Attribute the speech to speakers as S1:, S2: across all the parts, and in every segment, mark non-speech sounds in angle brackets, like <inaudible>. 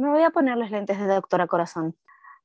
S1: Me voy a poner los lentes de doctora corazón.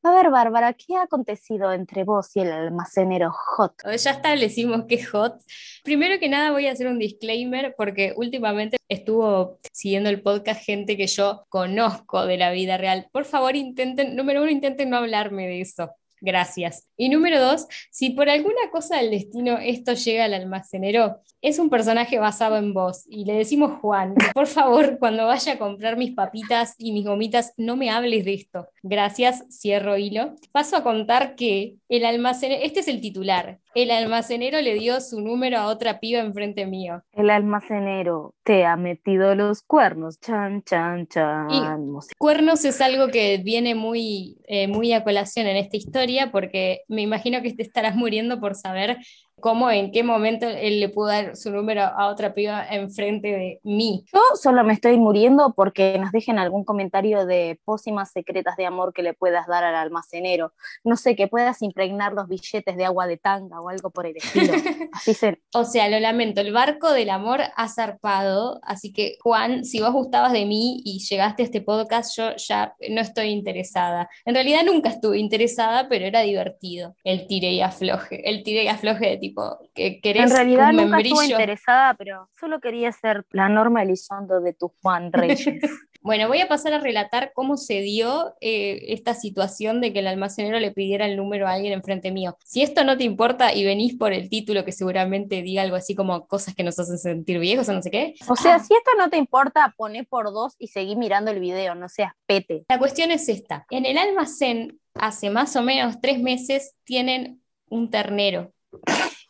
S1: A ver, Bárbara, ¿qué ha acontecido entre vos y el almacenero Hot?
S2: Ya establecimos que Hot. Primero que nada voy a hacer un disclaimer porque últimamente estuvo siguiendo el podcast gente que yo conozco de la vida real. Por favor, intenten, número uno, intenten no hablarme de eso. Gracias. Y número dos, si por alguna cosa del destino esto llega al almacenero, es un personaje basado en vos y le decimos Juan, por favor, cuando vaya a comprar mis papitas y mis gomitas, no me hables de esto. Gracias, cierro hilo. Paso a contar que el almacenero, este es el titular, el almacenero le dio su número a otra piba enfrente mío.
S1: El almacenero te ha metido los cuernos, chan, chan, chan.
S2: cuernos es algo que viene muy, eh, muy a colación en esta historia porque me imagino que te estarás muriendo por saber cómo, en qué momento él le pudo dar su número a otra piba enfrente de mí.
S1: Yo solo me estoy muriendo porque nos dejen algún comentario de pócimas secretas de amor que le puedas dar al almacenero. No sé, que puedas impregnar los billetes de agua de tanga o algo por el estilo. <laughs> Así se...
S2: O sea, lo lamento, el barco del amor ha zarpado, así que Juan, si vos gustabas de mí y llegaste a este podcast, yo ya no estoy interesada. En realidad nunca estuve interesada, pero era divertido el tire y afloje, el tire y afloje de tipo, que querés
S1: En realidad
S2: un
S1: nunca
S2: membrillo.
S1: estuve interesada, pero solo quería ser la Norma Elizondo de tu Juan <laughs> Reyes.
S2: Bueno, voy a pasar a relatar cómo se dio eh, esta situación de que el almacenero le pidiera el número a alguien enfrente mío. Si esto no te importa y venís por el título que seguramente diga algo así como cosas que nos hacen sentir viejos o no sé qué.
S1: o sea, si esto no te importa, poné por dos y seguí mirando el video, no seas pete.
S2: La cuestión es esta. En el almacén, hace más o menos tres meses, tienen un ternero.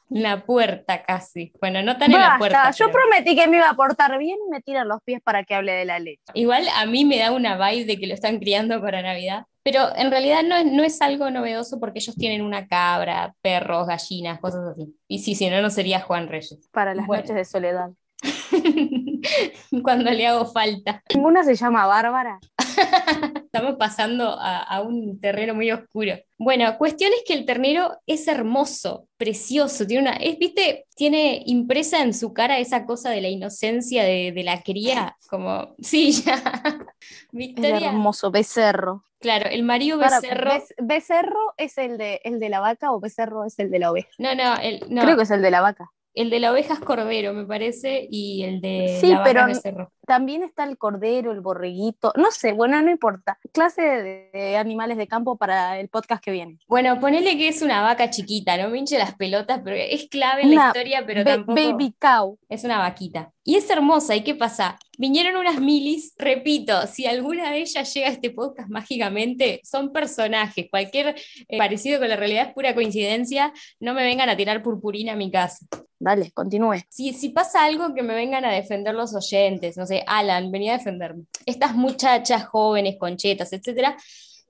S2: La puerta casi. Bueno, no tan en la puerta.
S1: yo
S2: pero-
S1: prometí que me iba a portar bien y me tiran los pies para que hable de la leche.
S2: Igual a mí me da una vibe de que lo están criando para Navidad, pero en realidad no, es- no es algo novedoso porque ellos tienen una cabra, perros, gallinas, cosas así. Y sí, si no, no sería Juan Reyes.
S1: Para las
S2: Bueno.
S1: noches de soledad. <laughs>
S2: Cuando le hago falta.
S1: Ninguna se llama Bárbara. <laughs>
S2: Estamos pasando a, a un terreno muy oscuro. Bueno, cuestión es que el ternero es hermoso, precioso, tiene una, es, viste, tiene impresa en su cara esa cosa de la inocencia de, de la cría, como, <laughs> sí, ya.
S1: Hermoso, becerro.
S2: claro, el marido becerro,
S1: becerro es el de, el de la vaca o becerro es el de la oveja.
S2: no, no, el, no,
S1: Creo que es el de la vaca.
S2: El de la oveja es cordero, me parece, y el de
S1: Sí,
S2: la vaca
S1: pero-. También está el cordero, el borreguito. No sé, bueno, no importa. Clase de, de animales de campo para el podcast que viene.
S2: Bueno, ponele que es una vaca chiquita, no me hinche las pelotas, pero es clave en la historia, pero tampoco...
S1: Baby cow.
S2: Es una vaquita. Y es hermosa. ¿Y qué pasa? Vinieron unas milis, repito, si alguna de ellas llega a este podcast mágicamente, son personajes. Cualquier eh, parecido con la realidad es pura coincidencia. No me vengan a tirar purpurina a mi casa.
S1: Dale, continúe.
S2: Si, si pasa algo, que me vengan a defender los oyentes. No sé, Alan, venía a defenderme. Estas muchachas jóvenes, conchetas, etcétera.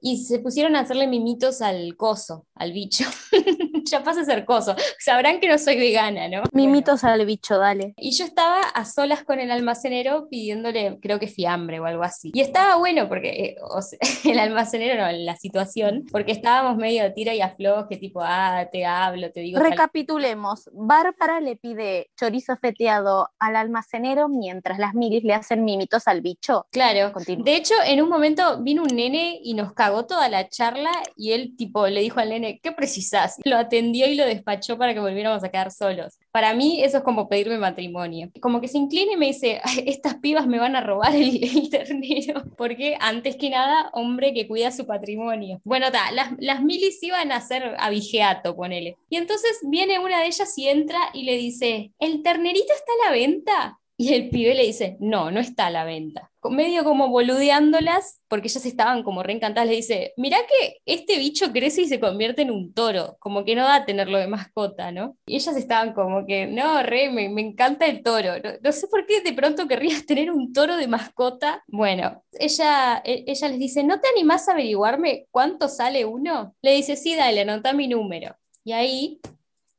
S2: Y se pusieron a hacerle mimitos al coso, al bicho. <laughs> ya pasa a ser coso. Sabrán que no soy vegana, ¿no? Bueno.
S1: Mimitos al bicho, dale.
S2: Y yo estaba a solas con el almacenero pidiéndole, creo que fiambre o algo así. Y estaba bueno porque, eh, o sea, <laughs> el almacenero no, la situación, porque estábamos medio tira y afloje, tipo, ah, te hablo, te digo.
S1: Recapitulemos. Bárbara le pide chorizo feteado al almacenero mientras las milis le hacen mimitos al bicho.
S2: Claro.
S1: Continúa.
S2: De hecho, en un momento vino un nene y nos cagó toda la charla y él tipo le dijo al nene, ¿qué precisás? Lo atendió y lo despachó para que volviéramos a quedar solos. Para mí eso es como pedirme matrimonio. Como que se inclina y me dice, "Ay, estas pibas me van a robar el, <laughs> el ternero. Porque antes que nada, hombre que cuida su patrimonio. Bueno, ta, las, las milis iban a hacer abigeato, ponele. Y entonces viene una de ellas y entra y le dice, ¿el ternerito está a la venta? Y el pibe le dice, no, no está a la venta. Medio como boludeándolas, porque ellas estaban como reencantadas, le dice, mirá que este bicho crece y se convierte en un toro, como que no da tenerlo de mascota, ¿no? Y ellas estaban como que, no, re, me, me encanta el toro. No, no sé por qué de pronto querrías <laughs> tener un toro de mascota. Bueno, ella, e- ella les dice, ¿no te animás a averiguarme cuánto sale uno? Le dice, sí, dale, anota mi número. Y ahí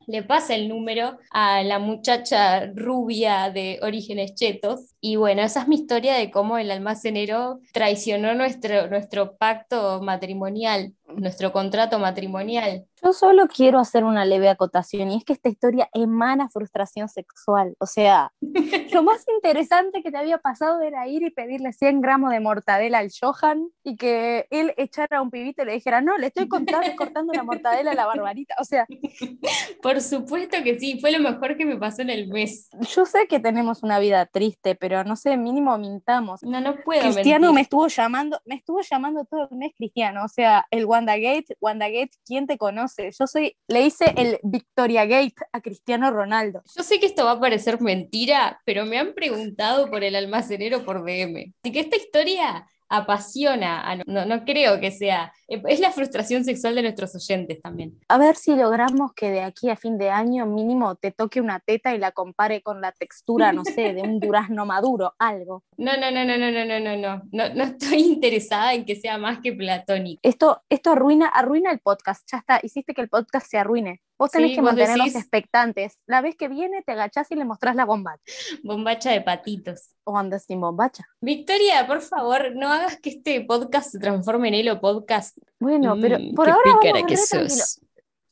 S2: le pasa el número a la muchacha rubia de orígenes chetos. Y bueno, esa es mi historia de cómo el almacenero traicionó nuestro, nuestro pacto matrimonial, nuestro contrato matrimonial.
S1: Yo solo quiero hacer una leve acotación y es que esta historia emana frustración sexual. O sea, <laughs> lo más interesante que te había pasado era ir y pedirle 100 gramos de mortadela al Johan y que él echara a un pibito y le dijera, no, le estoy contando, <laughs> cortando la mortadela a la barbarita. O sea, <laughs>
S2: por supuesto que sí, fue lo mejor que me pasó en el mes.
S1: Yo sé que tenemos una vida triste, pero no sé, mínimo mintamos.
S2: No, no puedo.
S1: Cristiano me estuvo llamando, me estuvo llamando todo el mes Cristiano. O sea, el WandaGate, WandaGate, ¿quién te conoce? Yo soy, le hice el Victoria Gate a Cristiano Ronaldo.
S2: Yo sé que esto va a parecer mentira, pero me han preguntado por el almacenero por DM. Así que esta historia apasiona, no, no creo que sea, eh, es la frustración sexual de nuestros oyentes también.
S1: A ver si logramos que de aquí a fin de año mínimo te toque una teta y la compare con la textura, no sé, de un <laughs> durazno maduro, algo.
S2: No, no, no, no, no, no, no, no, no, no, no estoy <laughs> interesada en que sea más que platónico.
S1: Esto, esto arruina, arruina el podcast, ya está, hiciste que el podcast se arruine. Vos tenés que mantenernos expectantes. La vez que viene te agachás y le mostrás la bombacha. <laughs>
S2: Bombacha de patitos.
S1: O andas sin bombacha.
S2: Victoria, por favor, no hagas que este podcast se transforme en Elo Podcast.
S1: Bueno, pero mm, por ahora vamos que sos.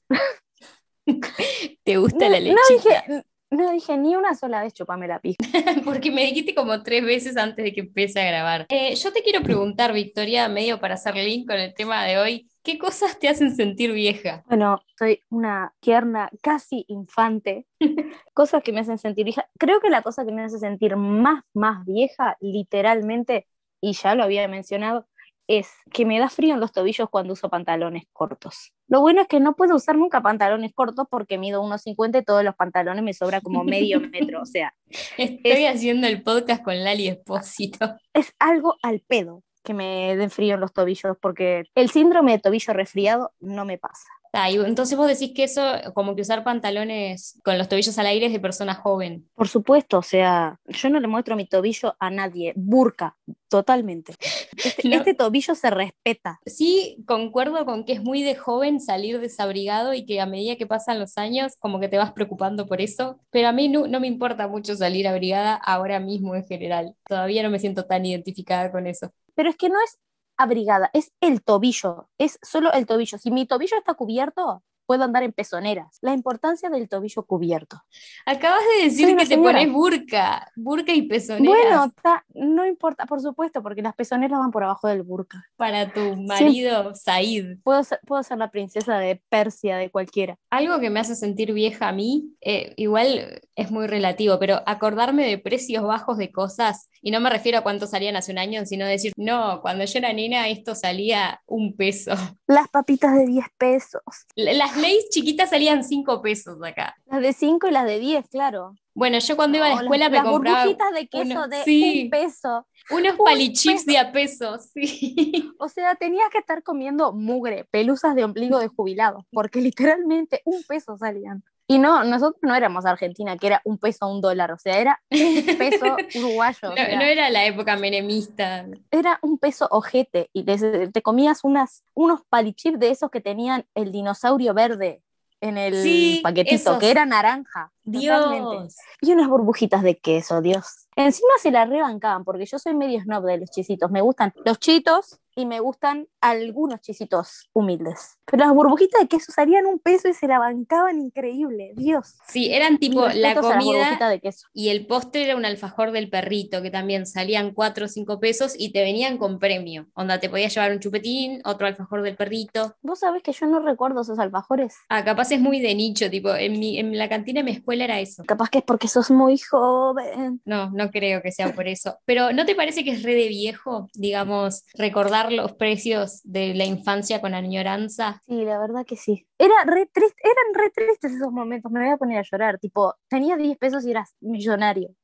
S1: <laughs>
S2: ¿Te gusta la leche?
S1: No dije, no dije ni una sola vez chupame la pija. <laughs>
S2: Porque me dijiste como tres veces antes de que empiece a grabar. Eh, yo te quiero preguntar, Victoria, medio para hacer link con el tema de hoy, ¿Qué cosas te hacen sentir vieja?
S1: Bueno, soy una tierna, casi infante. <laughs> cosas que me hacen sentir vieja. Creo que la cosa que me hace sentir más, más vieja, literalmente, y ya lo había mencionado, es que me da frío en los tobillos cuando uso pantalones cortos. Lo bueno es que no puedo usar nunca pantalones cortos porque mido 1,50 y todos los pantalones me sobra como medio <laughs> metro. O sea,
S2: estoy haciendo el podcast con Lali Espósito.
S1: Es algo al pedo que me den frío en los tobillos, porque el síndrome de tobillo resfriado no me pasa.
S2: Ah, entonces vos decís que eso, como que usar pantalones con los tobillos al aire es de persona joven.
S1: Por supuesto, o sea, yo no le muestro mi tobillo a nadie, burka, totalmente. Este, <laughs> este, tobillo se respeta.
S2: Sí, concuerdo con que es muy de joven salir desabrigado y que a medida que pasan los años, como que te vas preocupando por eso, pero a mí no, no me importa mucho salir abrigada ahora mismo en general. Todavía no me siento tan identificada con eso
S1: pero es que no es abrigada, es el tobillo, es solo el tobillo. Si mi tobillo está cubierto, puedo andar en pezoneras. La importancia del tobillo cubierto.
S2: Acabas de decir que te pones burka, burka y pezoneras.
S1: Bueno, no importa, por supuesto, porque las pezoneras van por abajo del burka.
S2: Para tu marido, Said.
S1: Puedo ser, puedo ser la princesa de Persia, de cualquiera.
S2: Algo que me hace sentir vieja a mí, eh, igual es muy relativo, pero acordarme de precios bajos de cosas, y no me refiero a cuánto salían hace un año, sino decir, no, cuando yo era nena esto salía un peso. <laughs>
S1: Las papitas de 10 pesos.
S2: Las las chiquitas salían 5 pesos acá.
S1: Las de 5 y las de 10, claro.
S2: Bueno, yo cuando iba a la escuela me compraba.
S1: burbujitas de queso de un peso.
S2: Unos palichips de a peso, sí. <laughs>
S1: O sea, tenías que estar comiendo mugre, pelusas de ombligo de jubilado, porque literalmente un peso salían. Y no, nosotros no éramos Argentina, que era un peso a un dólar, o sea, era un peso <laughs> uruguayo.
S2: No, era la época menemista.
S1: Era un peso ojete y te, comías unas, unos palichips de esos que tenían el dinosaurio verde en el paquetito, que era naranja.
S2: Dios.
S1: Y unas burbujitas de queso, Dios. Encima se la rebancaban, porque yo soy medio snob de los chisitos. Me gustan los chitos y me gustan algunos chisitos humildes. Pero las burbujitas de queso salían un peso y se la bancaban increíble, Dios.
S2: Sí, eran tipo la comida de queso. y el postre era un alfajor del perrito, que también salían cuatro o cinco pesos y te venían con premio. Onda, te podías llevar un chupetín, otro alfajor del perrito.
S1: Vos sabés que yo no recuerdo esos alfajores.
S2: Ah, capaz es muy de nicho, tipo, en, mi, en la cantina de mi escuela era eso.
S1: Capaz que es porque sos muy joven.
S2: No, no creo que sea por eso. Pero ¿no te parece que es re de viejo, digamos, recordar los precios de la infancia con añoranza?
S1: Sí, la verdad que sí. Era re triste, eran re tristes esos momentos, me voy a poner a llorar, tipo, tenías 10 pesos y eras millonario.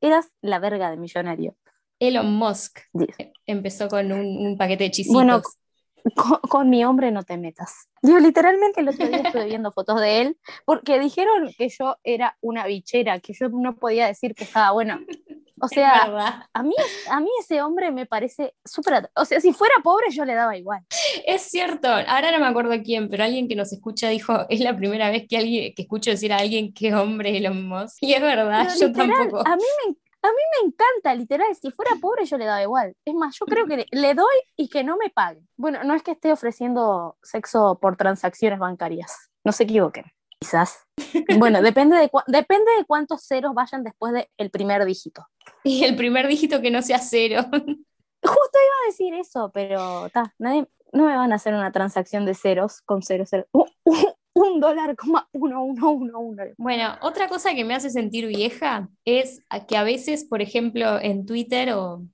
S1: Eras la verga de millonario.
S2: Elon Musk empezó con un, paquete de chisitos.
S1: Bueno, con, mi hombre no te metas. Yo literalmente el otro día estuve viendo fotos de él porque dijeron que yo era una bichera, que yo no podía decir que estaba bueno. O sea, a mí, a mí ese hombre me parece súper... O sea, si fuera pobre yo le daba igual.
S2: Es cierto, ahora no me acuerdo quién, pero alguien que nos escucha dijo, es la primera vez que alguien que escucho decir a alguien que hombre Elon Musk. Y es verdad, yo tampoco.
S1: A mí me a mí me encanta, literal, si fuera pobre yo le daba igual. Es más, yo creo que le doy y que no me pague. Bueno, no es que esté ofreciendo sexo por transacciones bancarias, no se equivoquen, quizás. Bueno, <laughs> depende de, depende de cuántos ceros vayan después del primer dígito.
S2: Y el primer dígito que no sea cero.
S1: Justo iba a decir eso, pero ta, nadie, no me van a hacer una transacción de ceros con cero, cero. Uh, uh, un dólar coma uno, uno, uno, uno.
S2: Bueno, otra cosa que me hace sentir vieja es que a veces, por ejemplo, en Twitter o,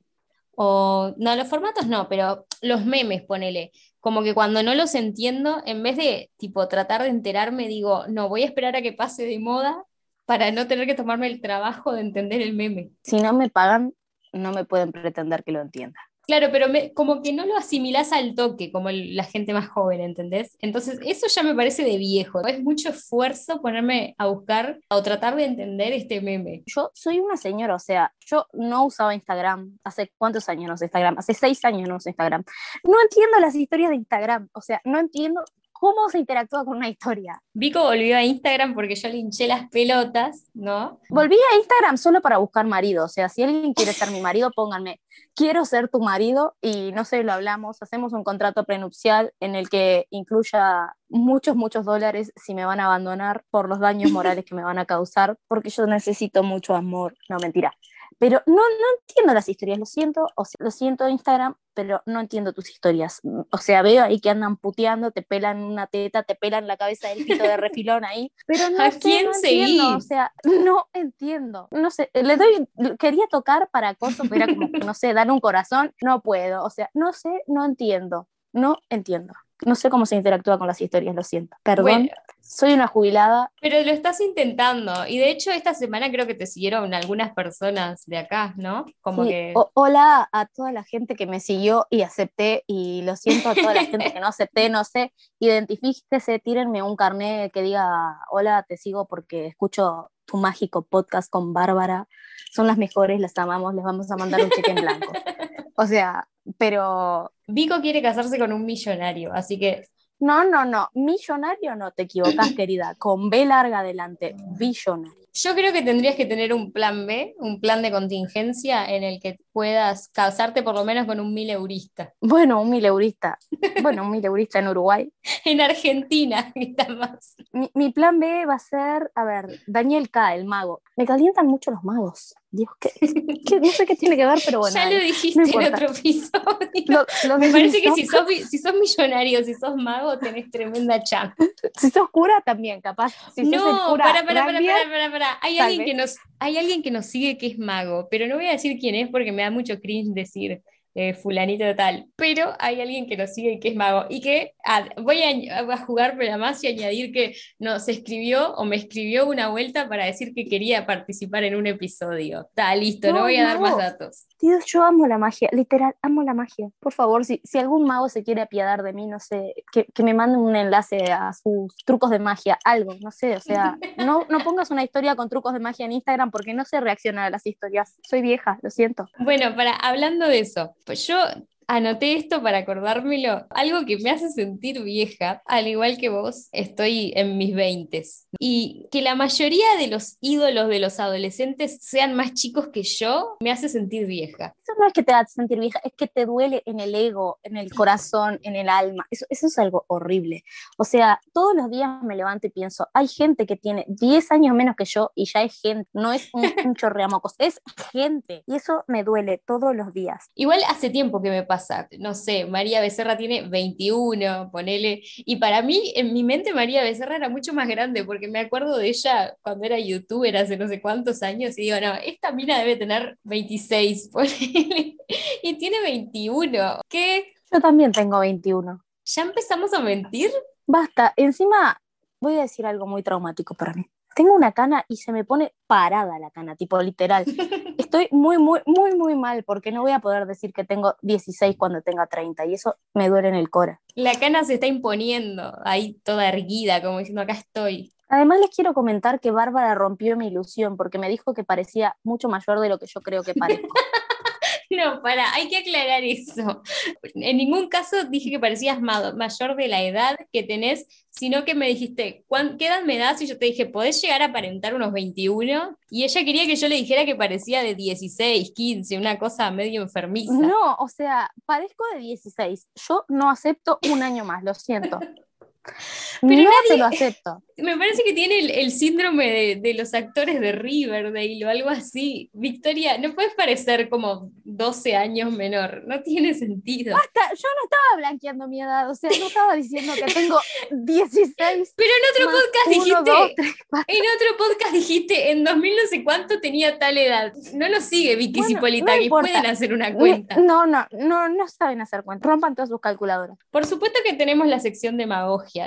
S2: o no, los formatos no, pero los memes, ponele, como que cuando no los entiendo, en vez de tipo tratar de enterarme, digo, no, voy a esperar a que pase de moda para no tener que tomarme el trabajo de entender el meme.
S1: Si no me pagan, no me pueden pretender que lo entienda.
S2: Claro, pero como que no lo asimilás al toque, como la gente más joven, ¿entendés? Entonces, eso ya me parece de viejo. Es mucho esfuerzo ponerme a buscar o tratar de entender este meme.
S1: Yo soy una señora, o sea, yo no usaba Instagram. ¿Hace cuántos años no uso Instagram? Hace seis años no uso Instagram. No entiendo las historias de Instagram, o sea, no entiendo cómo se interactúa con una historia.
S2: Vico volvió a Instagram porque yo le hinché las pelotas, ¿no?
S1: Volví a Instagram solo para buscar marido, o sea, si alguien quiere ser mi marido, pónganme, quiero ser tu marido y no sé, lo hablamos, hacemos un contrato prenupcial en el que incluya muchos, muchos dólares si me van a abandonar por los daños morales que me van a causar, porque yo necesito mucho amor, no mentira. Pero no, no entiendo las historias, lo siento, o sea, lo siento Instagram, pero no entiendo tus historias. O sea, veo ahí que andan puteando, te pelan una teta, te pelan la cabeza del pito de <laughs> refilón ahí, pero no, ¿A quién entiendo, o sea, no entiendo. No sé, le doy, quería tocar para acoso, pero era como, no sé, dar un corazón, no puedo, o sea, no sé, no entiendo, no entiendo. No sé cómo se interactúa con las historias, lo siento. Perdón. soy una jubilada.
S2: Pero lo estás intentando. Y de hecho, esta semana creo que te siguieron algunas personas de acá, ¿no?
S1: Como que... hola a toda la gente que me siguió y acepté. Y lo siento a toda la gente que no acepté, no sé. Identifíquese, tírenme un carnet que diga: Hola, te sigo porque escucho tu mágico podcast con Bárbara. Son las mejores, las amamos, les vamos a mandar un cheque en blanco. <laughs> O sea, pero...
S2: Vico quiere casarse con un millonario, así que...
S1: No, no, no, millonario no te equivocas, <clears throat> querida, con B larga adelante, billonario.
S2: Yo creo que tendrías que tener un plan B, un plan de contingencia en el que puedas casarte por lo menos con un mil eurista. <laughs>
S1: Bueno, un mil eurista. Bueno, un mil eurista en Uruguay. <laughs>
S2: en Argentina, <laughs> más.
S1: Mi, mi, plan B va a ser, a ver, Daniel K, el mago. Me calientan mucho los magos. Dios, que, no sé qué tiene que ver, pero bueno.
S2: Ya lo dijiste en otro episodio. Me parece que si sos, si sos millonario, si sos mago, tenés tremenda chance.
S1: Si sos cura, también, capaz. Si
S2: no, para, para, para, para, para, Hay alguien, que nos, hay alguien que nos sigue que es mago, pero no voy a decir quién es porque me da mucho cringe decir eh, fulanito tal, pero hay alguien que nos sigue y que es mago y que ah, voy a, jugar pero más y añadir que nos escribió o me escribió una vuelta para decir que quería participar en un episodio. Está listo, no, voy a dar más datos.
S1: Dios, yo amo la magia, literal, amo la magia. Por favor, si, si algún mago se quiere apiadar de mí, no sé, que, que me mande un enlace a sus trucos de magia, algo, no sé, o sea, no, no pongas una historia con trucos de magia en Instagram porque no sé reaccionar a las historias. Soy vieja, lo siento.
S2: Bueno, para hablando de eso, pues yo anoté esto para acordármelo. Algo que me hace sentir vieja, al igual que vos, estoy en mis veintes. Y que la mayoría de los ídolos de los adolescentes sean más chicos que yo, me hace sentir vieja.
S1: Eso no es que te hace sentir vieja, es que te duele en el ego, en el corazón, en el alma. Eso, eso es algo horrible. O sea, todos los días me levanto y pienso, hay gente que tiene 10 años menos que yo y ya es gente, no es un, un <laughs> chorreamocos, es gente. Y eso me duele todos los días.
S2: Igual hace tiempo que me pasa no sé, María Becerra tiene 21, ponele, y para mí, en mi mente, María Becerra era mucho más grande, porque me acuerdo de ella cuando era youtuber hace no sé cuántos años, y digo, no, esta mina debe tener 26, <laughs> ponele, y tiene 21, ¿qué?
S1: Yo también tengo 21.
S2: ¿Ya empezamos a mentir?
S1: Basta, encima voy a decir algo muy traumático para mí tengo una cana y se me pone parada la cana, tipo literal. <laughs> Estoy muy, muy, muy, muy mal porque no voy a poder decir que tengo 16 cuando tenga 30 y eso me duele en el cora.
S2: La cana se está imponiendo ahí toda erguida, como diciendo acá estoy.
S1: Además les quiero comentar que Bárbara rompió mi ilusión porque me dijo que parecía mucho mayor de lo que yo creo que parezco. <laughs> <laughs>
S2: No, para, hay que aclarar eso. En ningún caso dije que parecías mayor de la edad que tenés, sino que me dijiste, ¿qué edad me das? Y yo te dije, ¿podés llegar a aparentar unos 21? Y ella quería que yo le dijera que parecía de 16, 15, una cosa medio enfermiza.
S1: No, o sea, parezco de 16. Yo no acepto un año más, lo siento. <laughs> Pero no nadie, lo acepto. <laughs>
S2: Me parece que tiene el, síndrome de, los actores de Riverdale o algo así. Victoria, no puedes parecer como 12 años menor, no tiene sentido.
S1: Basta, yo no estaba blanqueando mi edad, o sea, no estaba diciendo que tengo 16.
S2: Pero en otro podcast dijiste, en otro podcast dijiste, en 2000 no sé cuánto tenía tal edad. No lo sigue Vicky y Cipolita, que pueden hacer una cuenta.
S1: No, no, no, no saben hacer cuenta. Rompan todas sus calculadoras.
S2: Por supuesto que tenemos la sección de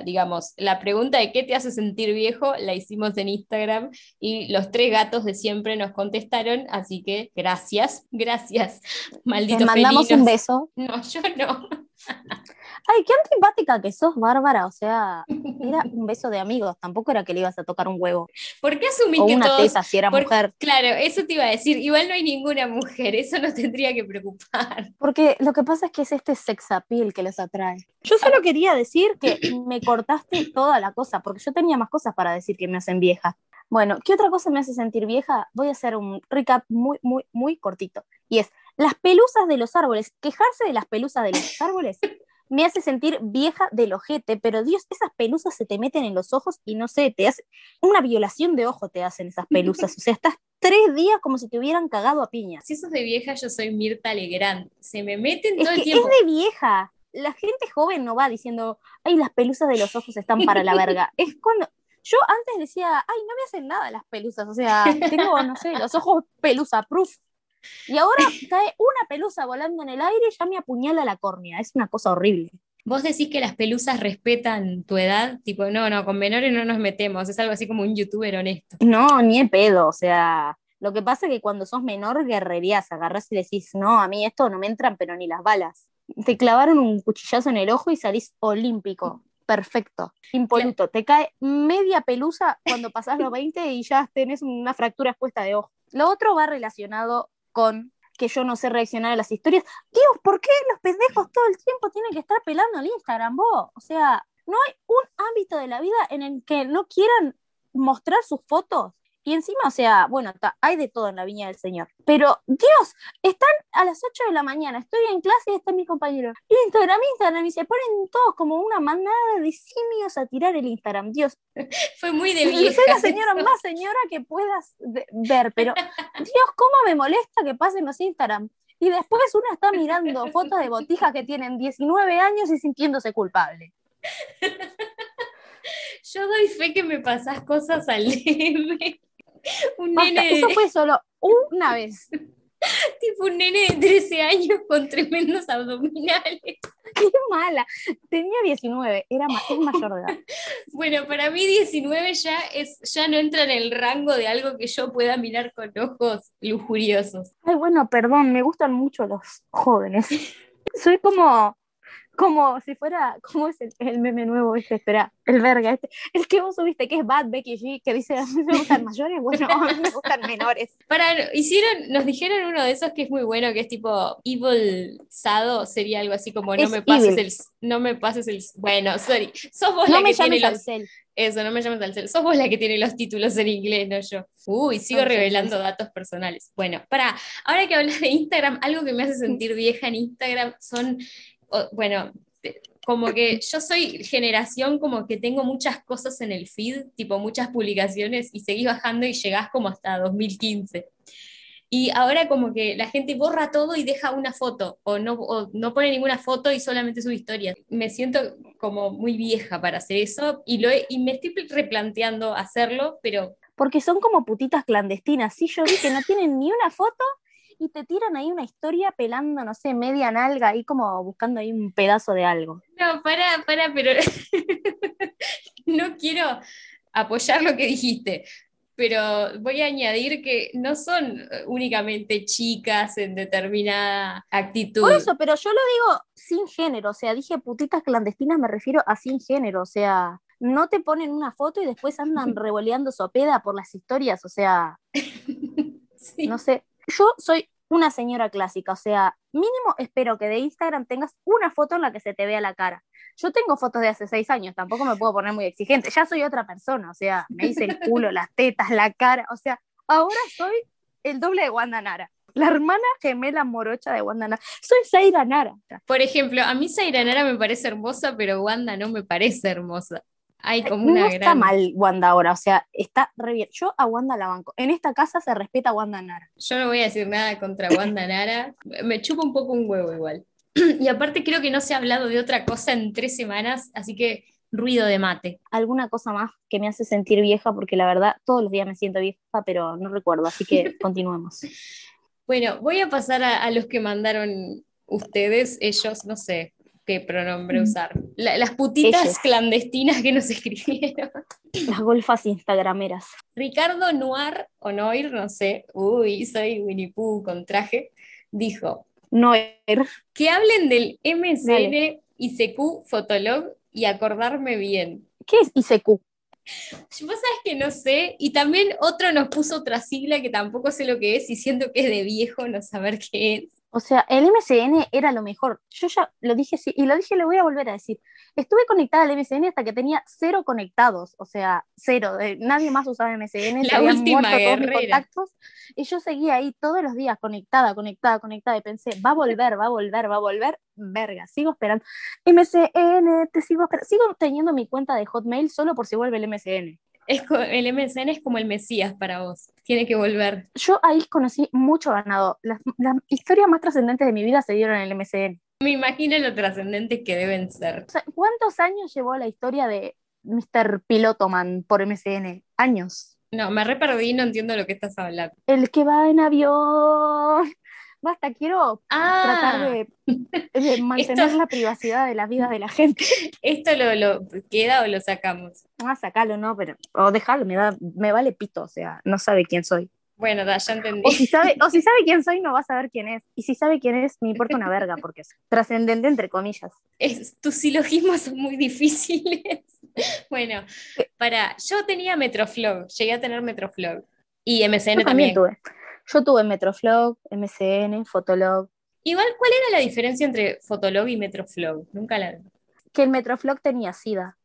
S2: digamos, la pregunta de qué te hace sentir viejo la hicimos en Instagram y los tres gatos de siempre nos contestaron, así que gracias, <laughs> gracias, malditos
S1: Les mandamos un beso.
S2: No, yo no. <laughs>
S1: Ay, qué antipática que sos, Bárbara. O sea, <laughs> era un beso de amigos. Tampoco era que le ibas a tocar un huevo.
S2: ¿Por qué asumís
S1: o
S2: que
S1: una tesa si era mujer?
S2: Claro, eso te iba a decir. Igual no hay ninguna mujer. Eso no tendría que preocupar.
S1: Porque lo que pasa es que es este sex appeal que les atrae. Yo solo quería decir que <clears throat> me cortaste toda la cosa, porque yo tenía más cosas para decir que me hacen vieja. Bueno, ¿qué otra cosa me hace sentir vieja? Voy a hacer un recap muy, muy, muy cortito. Y es, las pelusas de los árboles, quejarse de las pelusas de los árboles me hace sentir vieja del ojete, pero Dios, esas pelusas se te meten en los ojos y no sé, te hace una violación de ojo te hacen esas pelusas, o sea, estás tres días como si te hubieran cagado a piña.
S2: Si sos de vieja, yo soy Mirta Legrand, se me meten todo
S1: es
S2: el tiempo.
S1: Es de vieja, la gente joven no va diciendo, ay, las pelusas de los ojos están para la verga, <laughs> es cuando... Yo antes decía, ay, no me hacen nada las pelusas, o sea, tengo, no sé, los ojos pelusa proof, y ahora <laughs> cae una pelusa volando en el aire y ya me apuñala la córnea. Es una cosa horrible.
S2: ¿Vos decís que las pelusas respetan tu edad? Tipo, no, no, con menores no nos metemos. Es algo así como un youtuber honesto.
S1: No, ni el pedo. O sea, lo que pasa es que cuando sos menor, guerrerías, agarras y decís, no, a mí esto no me entran, pero ni las balas. Te clavaron un cuchillazo en el ojo y salís olímpico. Perfecto, impoluto. Te cae media pelusa cuando pasás los 20 y ya tenés una fractura expuesta de ojo. Lo otro va relacionado con que yo no sé reaccionar a las historias. Dios, ¿por qué los pendejos todo el tiempo tienen que estar pelando el Instagram, vos? O sea, no hay un ámbito de la vida en el que no quieran mostrar sus fotos y encima, o sea, bueno, hay de todo en la viña del Señor. Pero, Dios, están a las 8 de la mañana, estoy en clase y está mi compañero. Instagram, Instagram, y se ponen todos como una manada de simios a tirar el Instagram. Dios. <laughs>
S2: Fue muy de vieja.
S1: Soy la señora más señora que puedas ver, pero, <laughs> Dios, cómo me molesta que pasen los Instagram. Y después una está mirando fotos de botijas que tienen 19 años y sintiéndose culpable. <laughs>
S2: Yo doy fe que me pasas cosas al nene. <laughs>
S1: Un nene. Eso fue solo una <laughs> vez.
S2: tipo un nene de 13 años con tremendos abdominales. <laughs>
S1: Qué mala. Tenía 19, era es mayor de edad.
S2: Bueno, para mí 19 ya, es, ya no entra en el rango de algo que yo pueda mirar con ojos lujuriosos.
S1: Ay, bueno, perdón, me gustan mucho los jóvenes. Soy como como si fuera, ¿cómo es el, meme nuevo este? Espera, el verga este, el que vos subiste, que es Bad Becky G, que dice, a mí me gustan mayores, bueno, a mí me gustan menores. <laughs>
S2: Para, hicieron, nos dijeron uno de esos que es muy bueno, que es tipo Evil Sado, sería algo así como, no me pases el, no me pases el, bueno, sorry, sos vos la que tiene los... Eso, no me llames al cel. Sos vos la que tiene los títulos en inglés, no yo. Uy, sigo revelando datos personales. Bueno, para, ahora que hablas de Instagram, algo que me hace sentir vieja en Instagram son bueno, como que yo soy generación como que tengo muchas cosas en el feed, tipo muchas publicaciones, y seguís bajando y llegás como hasta 2015. Y ahora como que la gente borra todo y deja una foto, o no, no pone ninguna foto y solamente sube historias. Me siento como muy vieja para hacer eso y, lo y me estoy replanteando hacerlo, pero...
S1: Porque son como putitas clandestinas. Sí, yo vi que no tienen ni una foto y te tiran ahí una historia pelando, no sé, media nalga, ahí como buscando ahí un pedazo de algo.
S2: No, para, para, pero <laughs> no quiero apoyar lo que dijiste, pero voy a añadir que no son únicamente chicas en determinada actitud.
S1: Por eso, pero yo lo digo sin género, o sea, dije putitas clandestinas, me refiero a sin género, o sea, no te ponen una foto y después andan <laughs> revoleando sopeda por las historias, o sea, <laughs> no sé, yo soy una señora clásica, o sea, mínimo espero que de Instagram tengas una foto en la que se te vea la cara. Yo tengo fotos de hace seis años, tampoco me puedo poner muy exigente, ya soy otra persona, o sea, me hice el culo, las tetas, la cara, o sea, ahora soy el doble de Wanda Nara. La hermana gemela morocha de Wanda Nara. Soy Zaira Nara.
S2: Por ejemplo, a mí Zaira Nara me parece hermosa, pero Wanda no me parece hermosa. Hay como una
S1: no está mal Wanda ahora, o sea, está re bien. Yo a Wanda la banco. En esta casa se respeta a Wanda Nara.
S2: Yo no voy a decir nada contra Wanda Nara. Me chupa un poco un huevo igual. <clears throat> Y aparte creo que no se ha hablado de otra cosa en tres semanas, así que ruido de mate.
S1: ¿Alguna cosa más que me hace sentir vieja? Porque la verdad, todos los días me siento vieja, pero no recuerdo, así que <laughs> continuemos.
S2: Bueno, voy a pasar a, los que mandaron ustedes, ellos, no sé qué pronombre usar. las putitas clandestinas que nos <laughs> escribieron.
S1: Las golfas instagrameras.
S2: Ricardo Noir, o Noir, no sé, uy, soy Winnie Pooh con traje, dijo.
S1: Noir.
S2: Que hablen del MSN, ICQ, Fotolog y acordarme bien.
S1: ¿Qué es ICQ?
S2: Vos sabes que no sé, y también otro nos puso otra sigla que tampoco sé lo que es y siento que es de viejo no saber qué es.
S1: O sea, el MCN era lo mejor. Yo ya lo dije sí, y lo dije, le voy a volver a decir. Estuve conectada al MCN hasta que tenía cero conectados, o sea, cero. nadie más usaba MCN,
S2: La última todos mis
S1: contactos. Y yo seguía ahí todos los días conectada, conectada, conectada, y pensé, va a volver, va a volver, va a volver. Verga, sigo esperando. MCN, te sigo esperando. Sigo teniendo mi cuenta de Hotmail solo por si vuelve el MCN
S2: el MSN es como el Mesías para vos, tiene que volver.
S1: Yo ahí conocí mucho ganado. Las, historias más trascendentes de mi vida se dieron en el MSN.
S2: Me imagino lo trascendentes que deben ser.
S1: ¿Cuántos años llevó la historia de Mr. Pilotoman por MSN? Años.
S2: No, me re perdí, no entiendo lo que estás hablando.
S1: El que va en avión basta, quiero tratar
S2: ah.
S1: de, <laughs> mantener la privacidad de la vida de la gente.
S2: ¿Esto lo, queda o lo sacamos?
S1: Ah, sacalo, no, pero, o dejarlo, me, me vale pito, o sea, no sabe quién soy.
S2: Bueno, ya entendí.
S1: O si, sabe, o si sabe quién soy, no va a saber quién es. Y si sabe quién es, me importa una verga, porque es trascendente entre comillas.
S2: Es, tus silogismos son muy difíciles. <laughs> bueno, para, yo tenía Metroflog, llegué a tener Metroflog. Y MCN también.
S1: Tuve. Yo tuve Metroflog, MCN, Fotolog.
S2: Igual, ¿cuál era la diferencia entre Fotolog y Metroflog? Nunca la...
S1: Que el Metroflog tenía SIDA.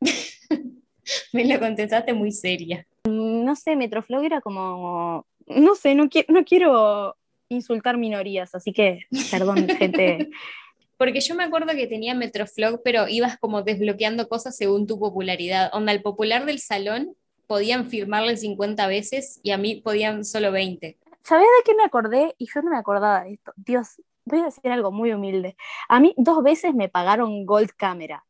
S1: <laughs>
S2: Me lo contestaste muy seria.
S1: No sé, Metroflog era como... No sé, no, no quiero insultar minorías, así que, perdón, <laughs> gente.
S2: Porque yo me acuerdo que tenía Metroflog, pero ibas como desbloqueando cosas según tu popularidad. Onda, el popular del salón podían firmarle 50 veces y a mí podían solo 20.
S1: ¿Sabes de qué me acordé? Y yo no me acordaba de esto. Dios, voy a decir algo muy humilde. A mí dos veces me pagaron Gold Camera.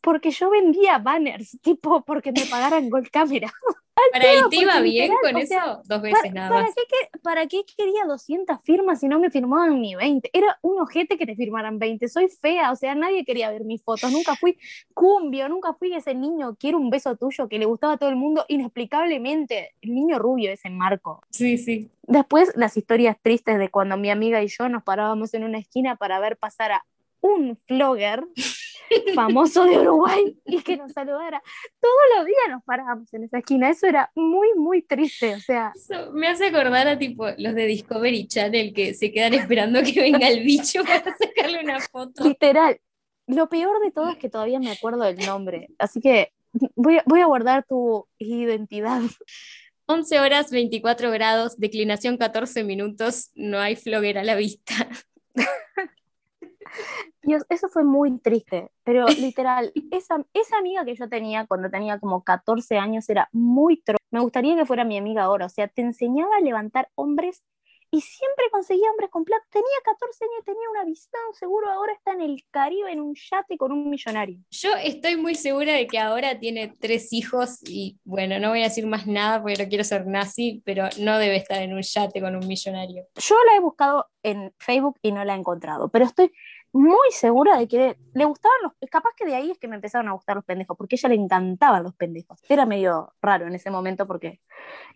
S1: Porque yo vendía banners, tipo, porque me pagaran Gold Camera. <laughs>
S2: ¿Para él te iba bien con eso? Dos veces nada
S1: más. ¿para qué, quería 200 firmas si no me firmaban ni 20? Era un ojete que te firmaran 20. Soy fea, o sea, nadie quería ver mis fotos. Nunca fui cumbio, nunca fui ese niño, quiero un beso tuyo, que le gustaba a todo el mundo, inexplicablemente. El niño rubio, ese Marco.
S2: Sí, sí.
S1: Después, las historias tristes de cuando mi amiga y yo nos parábamos en una esquina para ver pasar a un flogger famoso de Uruguay y que nos saludara. Todos los días nos parábamos en esa esquina, eso era muy, muy triste, o sea.
S2: me hace acordar a tipo los de Discovery Channel que se quedan esperando que venga el bicho para sacarle una foto.
S1: Literal. Lo peor de todo es que todavía me acuerdo del nombre, así que voy a, voy a guardar tu identidad.
S2: 11 horas 24 grados, declinación 14 minutos, no hay flogger a la vista. <laughs> <laughs>
S1: Dios, eso fue muy triste, pero <laughs> literal, esa, esa amiga que yo tenía cuando tenía como 14 años era muy tro. Me gustaría que fuera mi amiga ahora, o sea, te enseñaba a levantar hombres y siempre conseguía hombres con plata. Tenía 14 años, tenía una visión, seguro ahora está en el Caribe en un yate con un millonario.
S2: Yo estoy muy segura de que ahora tiene tres hijos y bueno, no voy a decir más nada porque no quiero ser nazi, pero no debe estar en un yate con un millonario.
S1: Yo la he buscado en Facebook y no la he encontrado, pero estoy muy segura de que le gustaban los. Capaz que de ahí es que me empezaron a gustar los pendejos, porque a ella le encantaban los pendejos. Era medio raro en ese momento porque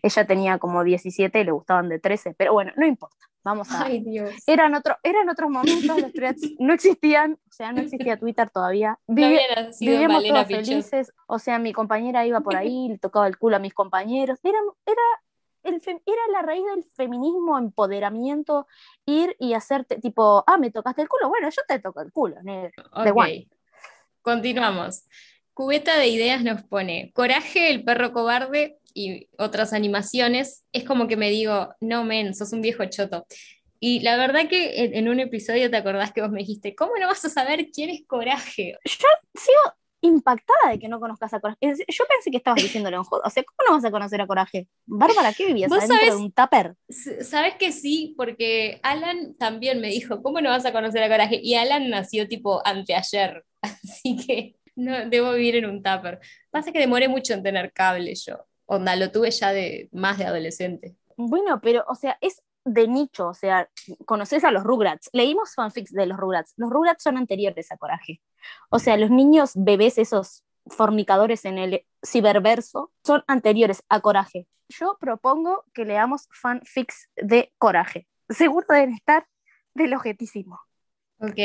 S1: ella tenía como 17 y le gustaban de 13, pero bueno, no importa. Vamos a.
S2: Ay, Dios.
S1: Eran, otro, eran otros momentos, los threads no existían, o sea, no existía Twitter todavía. <laughs> vivíamos todos felices, o sea, mi compañera iba por ahí, le tocaba el culo a mis compañeros. Era, era el era la raíz del feminismo, empoderamiento, ir y hacerte tipo, ah, me tocaste el culo, bueno, yo te toco el culo, negro.
S2: Ok, continuamos. Cubeta de Ideas nos pone, Coraje, el perro cobarde y otras animaciones, es como que me digo, no, men, sos un viejo choto. Y la verdad que en, un episodio te acordás que vos me dijiste, ¿cómo no vas a saber quién es Coraje?
S1: Yo sigo impactada de que no conozcas a Coraje. Yo pensé que estabas <laughs> diciéndole un juego. O sea, ¿cómo no vas a conocer a Coraje? Bárbara, ¿qué vivías adentro sabes, de un tupper?
S2: Sabes que sí, porque Alan también me dijo, ¿cómo no vas a conocer a Coraje? Y Alan nació tipo anteayer, <laughs> así que no debo vivir en un tupper. Pasa que demoré mucho en tener cable yo. Onda, lo tuve ya de más de adolescente.
S1: Bueno, pero, o sea, es de nicho, o sea, conoces a los Rugrats. Leímos fanfics de los Rugrats. Los Rugrats son anteriores a Coraje. O sea, los niños bebés, esos fornicadores en el ciberverso, son anteriores a Coraje. Yo propongo que leamos fanfics de Coraje. Seguro deben estar del objetísimo.
S2: Ok,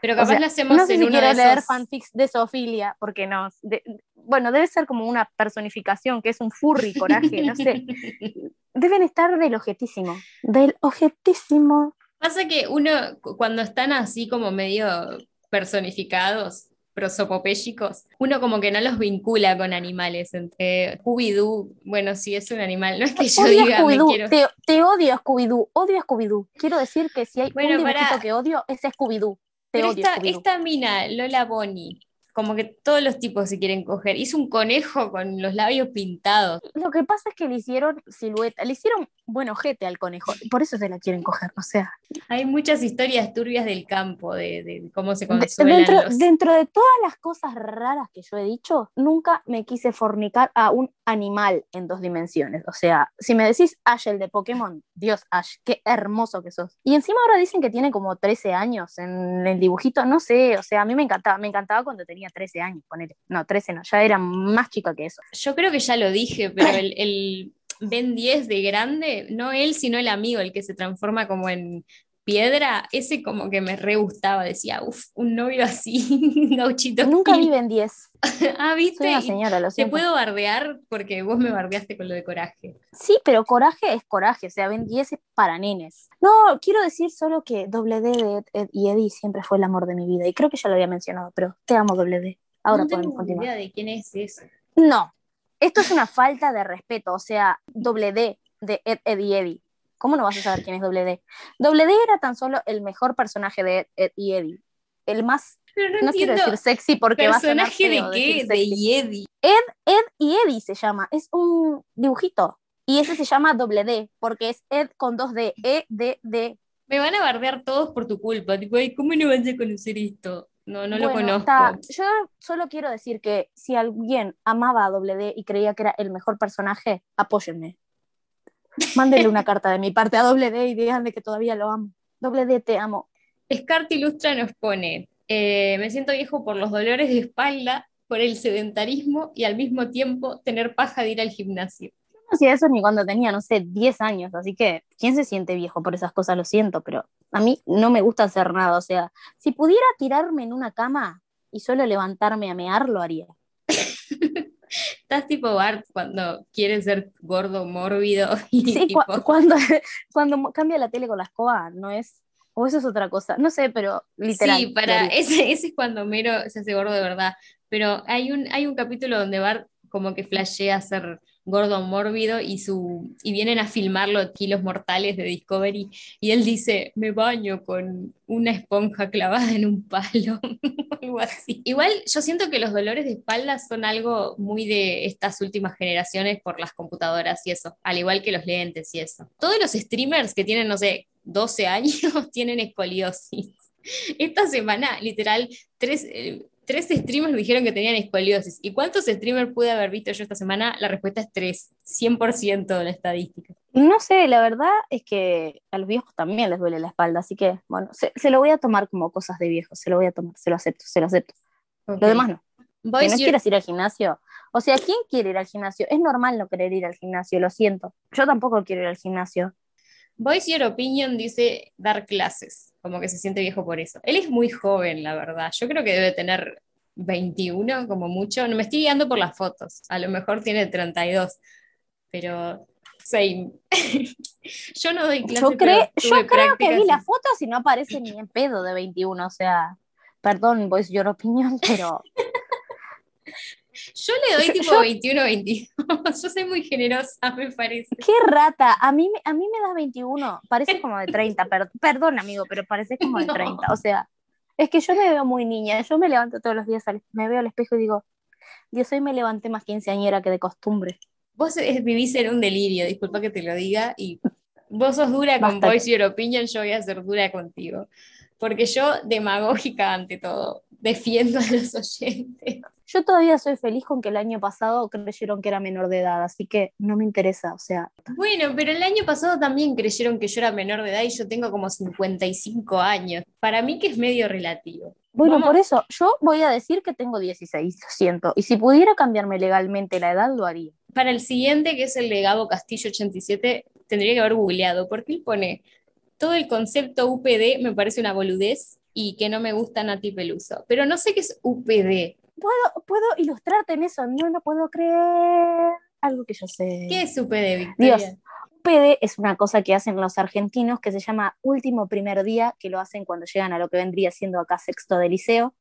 S2: pero capaz lo hacemos
S1: no sé
S2: en
S1: si
S2: uno
S1: quiero
S2: de
S1: leer
S2: esos...
S1: fanfics de Sofilia, porque no. de- bueno, debe ser como una personificación, que es un furry, coraje, no sé. <laughs> Deben estar del objetísimo. Del objetísimo.
S2: Pasa que uno, cu- cuando están así como medio personificados, prosopopélicos, uno como que no los vincula con animales. Eh, Scooby-Doo, bueno, sí es un animal, no es que yo
S1: odio
S2: diga, me quiero...
S1: te, te odio Scooby-Doo, odio Scooby-Doo. Quiero decir que si hay
S2: Bueno,
S1: un dibujito que odio, es Scooby-Doo. Te
S2: Pero
S1: odio
S2: esta,
S1: Scooby-Doo.
S2: esta mina, Lola Bonnie, como que todos los tipos se quieren coger. Hizo un conejo con los labios pintados.
S1: Lo que pasa es que le hicieron silueta, le hicieron buen ojete al conejo, por eso se la quieren coger, o sea,
S2: Hay muchas historias turbias del campo, de, de cómo se consuelan
S1: dentro,
S2: los...
S1: dentro de todas las cosas raras que yo he dicho, nunca me quise fornicar a un animal en dos dimensiones. O sea, si me decís Ash, el de Pokémon, Dios Ash, qué hermoso que sos. Y encima ahora dicen que tiene como 13 años en el dibujito, no sé, o sea, a mí me encantaba, me encantaba cuando tenía 13 años, ponele. No, 13 no, ya era más chica que eso.
S2: Yo creo que ya lo dije, pero <laughs> el, el Ben 10 de grande, no él, sino el amigo, el que se transforma como en piedra, ese como que me re gustaba, decía, uff, un novio así, <laughs> gauchito.
S1: Nunca
S2: Gil".
S1: vive en 10.
S2: Ah,
S1: Soy
S2: ¿viste?
S1: una
S2: Y
S1: señora, lo
S2: Te puedo bardear porque vos me bardeaste con lo de coraje.
S1: Sí, pero coraje es coraje, o sea, Ben 10 es para nenes. No, quiero decir solo que Doble D de Ed, Ed y Eddie siempre fue el amor de mi vida, y creo que ya lo había mencionado, pero te amo Doble D. Ahora
S2: no tengo
S1: continuar.
S2: idea de quién es eso.
S1: No, esto es una falta de respeto, o sea, Doble D de Ed, Ed y Eddie. ¿Cómo no vas a saber quién es Doble D? Doble D era tan solo el mejor personaje de Ed, Ed y Eddie. El más,
S2: Pero no,
S1: no quiero decir sexy porque va a sonar
S2: ¿personaje de
S1: feo
S2: qué? De
S1: sexy.
S2: Yedi.
S1: Ed y Eddie se llama, es un dibujito. Y ese se llama doble D, porque es Ed con dos D, E, D, D.
S2: Me van a bardear todos por tu culpa. Tipo, "Ay, ¿cómo no vas a conocer esto? No, no lo
S1: Bueno,
S2: conozco.
S1: está. Yo solo quiero decir que si alguien amaba a doble D y creía que era el mejor personaje, apóyenme. Mándenle una carta de mi parte a doble D y díganle que todavía lo amo. Doble D, te amo.
S2: Scarta Ilustra nos pone, eh, me siento viejo por los dolores de espalda, por el sedentarismo y al mismo tiempo tener paja de ir al gimnasio.
S1: No hacía eso ni cuando tenía, no sé, 10 años, así que, ¿quién se siente viejo por esas cosas? Lo siento, pero a mí no me gusta hacer nada, o sea, si pudiera tirarme en una cama y solo levantarme a mear, lo haría. <laughs>
S2: Estás tipo Bart cuando quiere ser gordo, mórbido <laughs> y
S1: Sí,
S2: tipo,
S1: cu- cuando, <laughs> cuando cambia la tele con la escoba, ¿no es? O eso es otra cosa, no sé, pero literal.
S2: Sí, para ese, ese es cuando Mero se hace gordo de verdad. Pero hay un, hay un capítulo donde Bart como que flashea ser gordo mórbido y su y vienen a filmarlo kilos mortales de Discovery y él dice me baño con una esponja clavada en un palo <laughs> algo así. Igual yo siento que los dolores de espalda son algo muy de estas últimas generaciones por las computadoras y eso al igual que los lentes y eso. Todos los streamers que tienen no sé 12 años <laughs> tienen escoliosis. Esta semana, literal, tres, eh, tres streamers dijeron que tenían escoliosis. ¿Y cuántos streamers pude haber visto yo esta semana? La respuesta es tres, 100% de la estadística.
S1: No sé, la verdad es que a los viejos también les duele la espalda, así que, bueno, se, se lo voy a tomar como cosas de viejos, se lo voy a tomar, se lo acepto, se lo acepto.
S2: Ok.
S1: Lo demás no.
S2: Boys,
S1: no
S2: your-
S1: quieras ir al gimnasio. O sea, ¿quién quiere ir al gimnasio? Es normal no querer ir al gimnasio, lo siento. Yo tampoco quiero ir al gimnasio.
S2: Voice Your Opinion dice dar clases, como que se siente viejo por eso. Él es muy joven, la verdad. Yo creo que debe tener 21 como mucho. No me estoy guiando por las fotos. A lo mejor tiene 32. Pero Same. <laughs> yo no doy clases.
S1: Yo, creo, yo creo que vi las fotos y no aparece ni en pedo de 21, o sea, perdón, voice your opinion, pero <laughs>
S2: Yo le doy tipo
S1: yo-
S2: 21 22. <laughs> yo soy muy generosa, me parece.
S1: qué rata, a mí, me- a mí me das 21, parece como de 30, per- perdón amigo, pero parece como de <laughs>
S2: No.
S1: 30, o sea, es que yo me veo muy niña, yo me levanto todos los días, me veo al espejo y digo, Dios, hoy me levanté más quinceañera que de costumbre.
S2: Vos eh, vivís en un delirio, disculpa que te lo diga, y vos sos dura con
S1: Basta.
S2: Voice Your Opinion, yo voy a ser dura contigo. Porque yo, demagógica ante todo, defiendo a los oyentes.
S1: Yo todavía soy feliz con que el año pasado creyeron que era menor de edad, así que no me interesa, o sea,
S2: Bueno, pero el año pasado también creyeron que yo era menor de edad y yo tengo como 55 años. Para mí que es medio relativo.
S1: Bueno,
S2: Vamos-
S1: por eso yo voy a decir que tengo 16, lo siento. Y si pudiera cambiarme legalmente la edad, lo haría.
S2: Para el siguiente, que es el de Gabo Castillo 87, tendría que haber googleado, porque él pone todo el concepto UPD me parece una boludez y que no me gusta Nati Peluso. Pero no sé qué es UPD.
S1: ¿Puedo, puedo ilustrarte en eso? No lo puedo creer. Algo que yo sé.
S2: ¿Qué es UPD, Victoria?
S1: Dios. PD es una cosa que hacen los argentinos que se llama último primer día, que lo hacen cuando llegan a lo que vendría siendo acá sexto de liceo.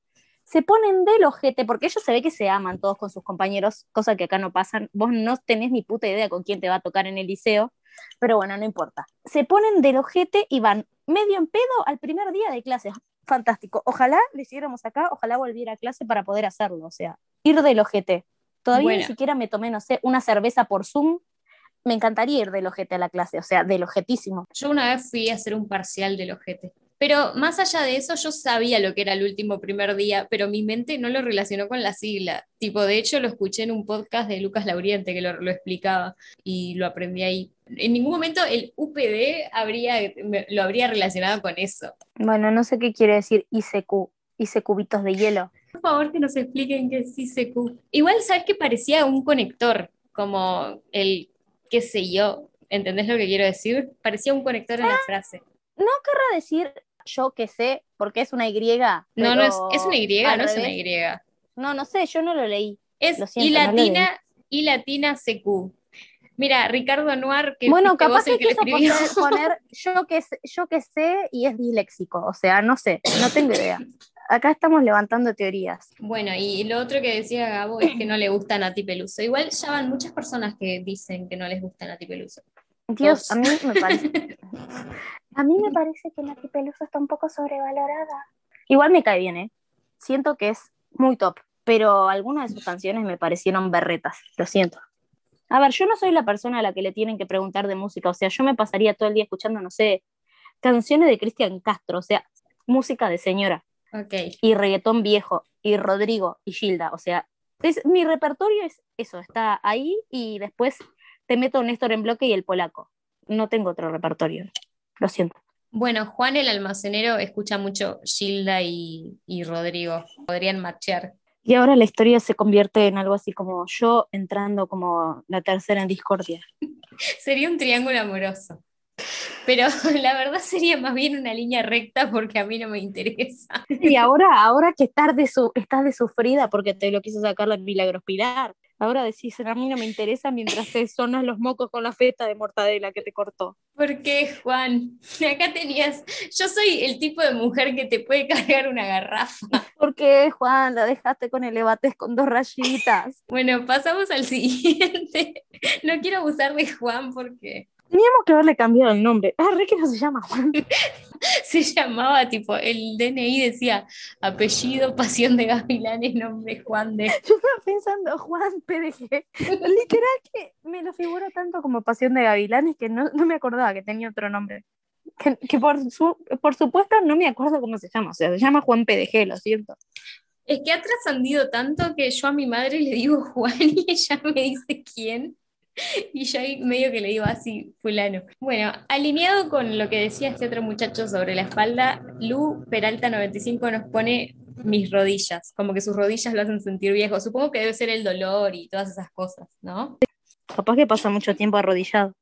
S1: Se ponen del ojete, porque ellos se ve que se aman todos con sus compañeros, cosa que acá no pasan. Vos no tenés ni puta idea con quién te va a tocar en el liceo, pero bueno, no importa. Se ponen del ojete y van medio en pedo al primer día de clase. Fantástico. Ojalá lo hiciéramos acá, ojalá volviera a clase para poder hacerlo. O sea, ir del ojete. Todavía ni siquiera me tomé, no sé, una cerveza por Zoom me encantaría ir del ojete a la clase, o sea, del ojetísimo.
S2: Yo una vez fui a hacer un parcial del ojete. Pero más allá de eso, yo sabía lo que era el último primer día, pero mi mente no lo relacionó con la sigla. Tipo, de hecho, lo escuché en un podcast de Lucas Lauriente que lo, lo explicaba y lo aprendí ahí. En ningún momento el UPD habría, me- lo habría relacionado con eso.
S1: Bueno, no sé qué quiere decir ICQ, hice cubitos de hielo.
S2: Por favor, que nos expliquen qué es ICQ. Igual, ¿sabes que parecía un conector? Como el, qué sé yo. ¿Entendés lo que quiero decir? Parecía un conector en la frase.
S1: Querrá decir yo que sé, porque es una Y.
S2: No, no es, es una Y, no es una. Y.
S1: No, no sé, yo no lo leí.
S2: Es
S1: Lo siento,
S2: y
S1: no
S2: latina, y latina CQ. Mira, Ricardo Anuar, que
S1: bueno, capaz
S2: vos el
S1: que
S2: escribió.
S1: poner, <laughs> yo, que sé, yo que sé y es disléxico, o sea, no sé, no tengo idea. Acá estamos levantando teorías.
S2: Bueno, y lo otro que decía Gabo es que no le gusta Nati Peluso. Igual ya van muchas personas que dicen que no les gusta Nati Peluso.
S1: Dios,
S2: Dos.
S1: a mí me parece. <laughs> A mí me parece que Nati Peluso está un poco sobrevalorada. Igual me cae bien, ¿eh? Siento que es muy top, pero algunas de sus canciones me parecieron berretas, lo siento. A ver, yo no soy la persona a la que le tienen que preguntar de música, o sea, yo me pasaría todo el día escuchando, no sé, canciones de Cristian Castro, o sea, música de señora,
S2: Ok.
S1: y reggaetón viejo, y Rodrigo, y Gilda, o sea, es, mi repertorio es eso, está ahí, y después te meto Néstor en bloque y el polaco. No tengo otro repertorio, lo siento.
S2: Bueno, Juan el almacenero escucha mucho Gilda y, y Rodrigo. Podrían marchar.
S1: Y ahora la historia se convierte en algo así como yo entrando como la tercera en discordia. <laughs>
S2: Sería un triángulo amoroso. Pero <laughs> la verdad sería más bien una línea recta porque a mí no me interesa. <laughs>
S1: Y ahora, ahora que estás, de su, estás de sufrida porque te lo quiso sacar la Milagros Pilar, ahora decís, a mí no me interesa mientras te sonas los mocos con la feta de mortadela que te cortó.
S2: ¿Por qué, Juan? <laughs> Acá tenías. Yo soy el tipo de mujer que te puede cargar una garrafa.
S1: ¿Por qué, Juan? La dejaste con el ebates con dos rayitas.
S2: Bueno, pasamos al <laughs> siguiente. No quiero abusar de Juan porque
S1: Teníamos que haberle cambiado el nombre. Ah, re que no se llama Juan. <laughs>
S2: se llamaba tipo, el DNI decía apellido, pasión de gavilanes, nombre Juan de.
S1: Yo estaba pensando, Juan PDG. Literal que me lo figuro tanto como Pasión de Gavilanes que no, no me acordaba que tenía otro nombre. Que, que por, su, por supuesto no me acuerdo cómo se llama. O sea, se llama Juan PDG, lo siento.
S2: Es que ha trascendido tanto que yo a mi madre le digo Juan <laughs> y ella me dice quién. <laughs> Y yo ahí medio que le digo así, fulano. Bueno, alineado con lo que decía este otro muchacho sobre la espalda, Lu Peralta 95 nos pone mis rodillas, como que sus rodillas lo hacen sentir viejo. Supongo que debe ser el dolor y todas esas cosas, ¿no?
S1: Capaz que pasa mucho tiempo arrodillado.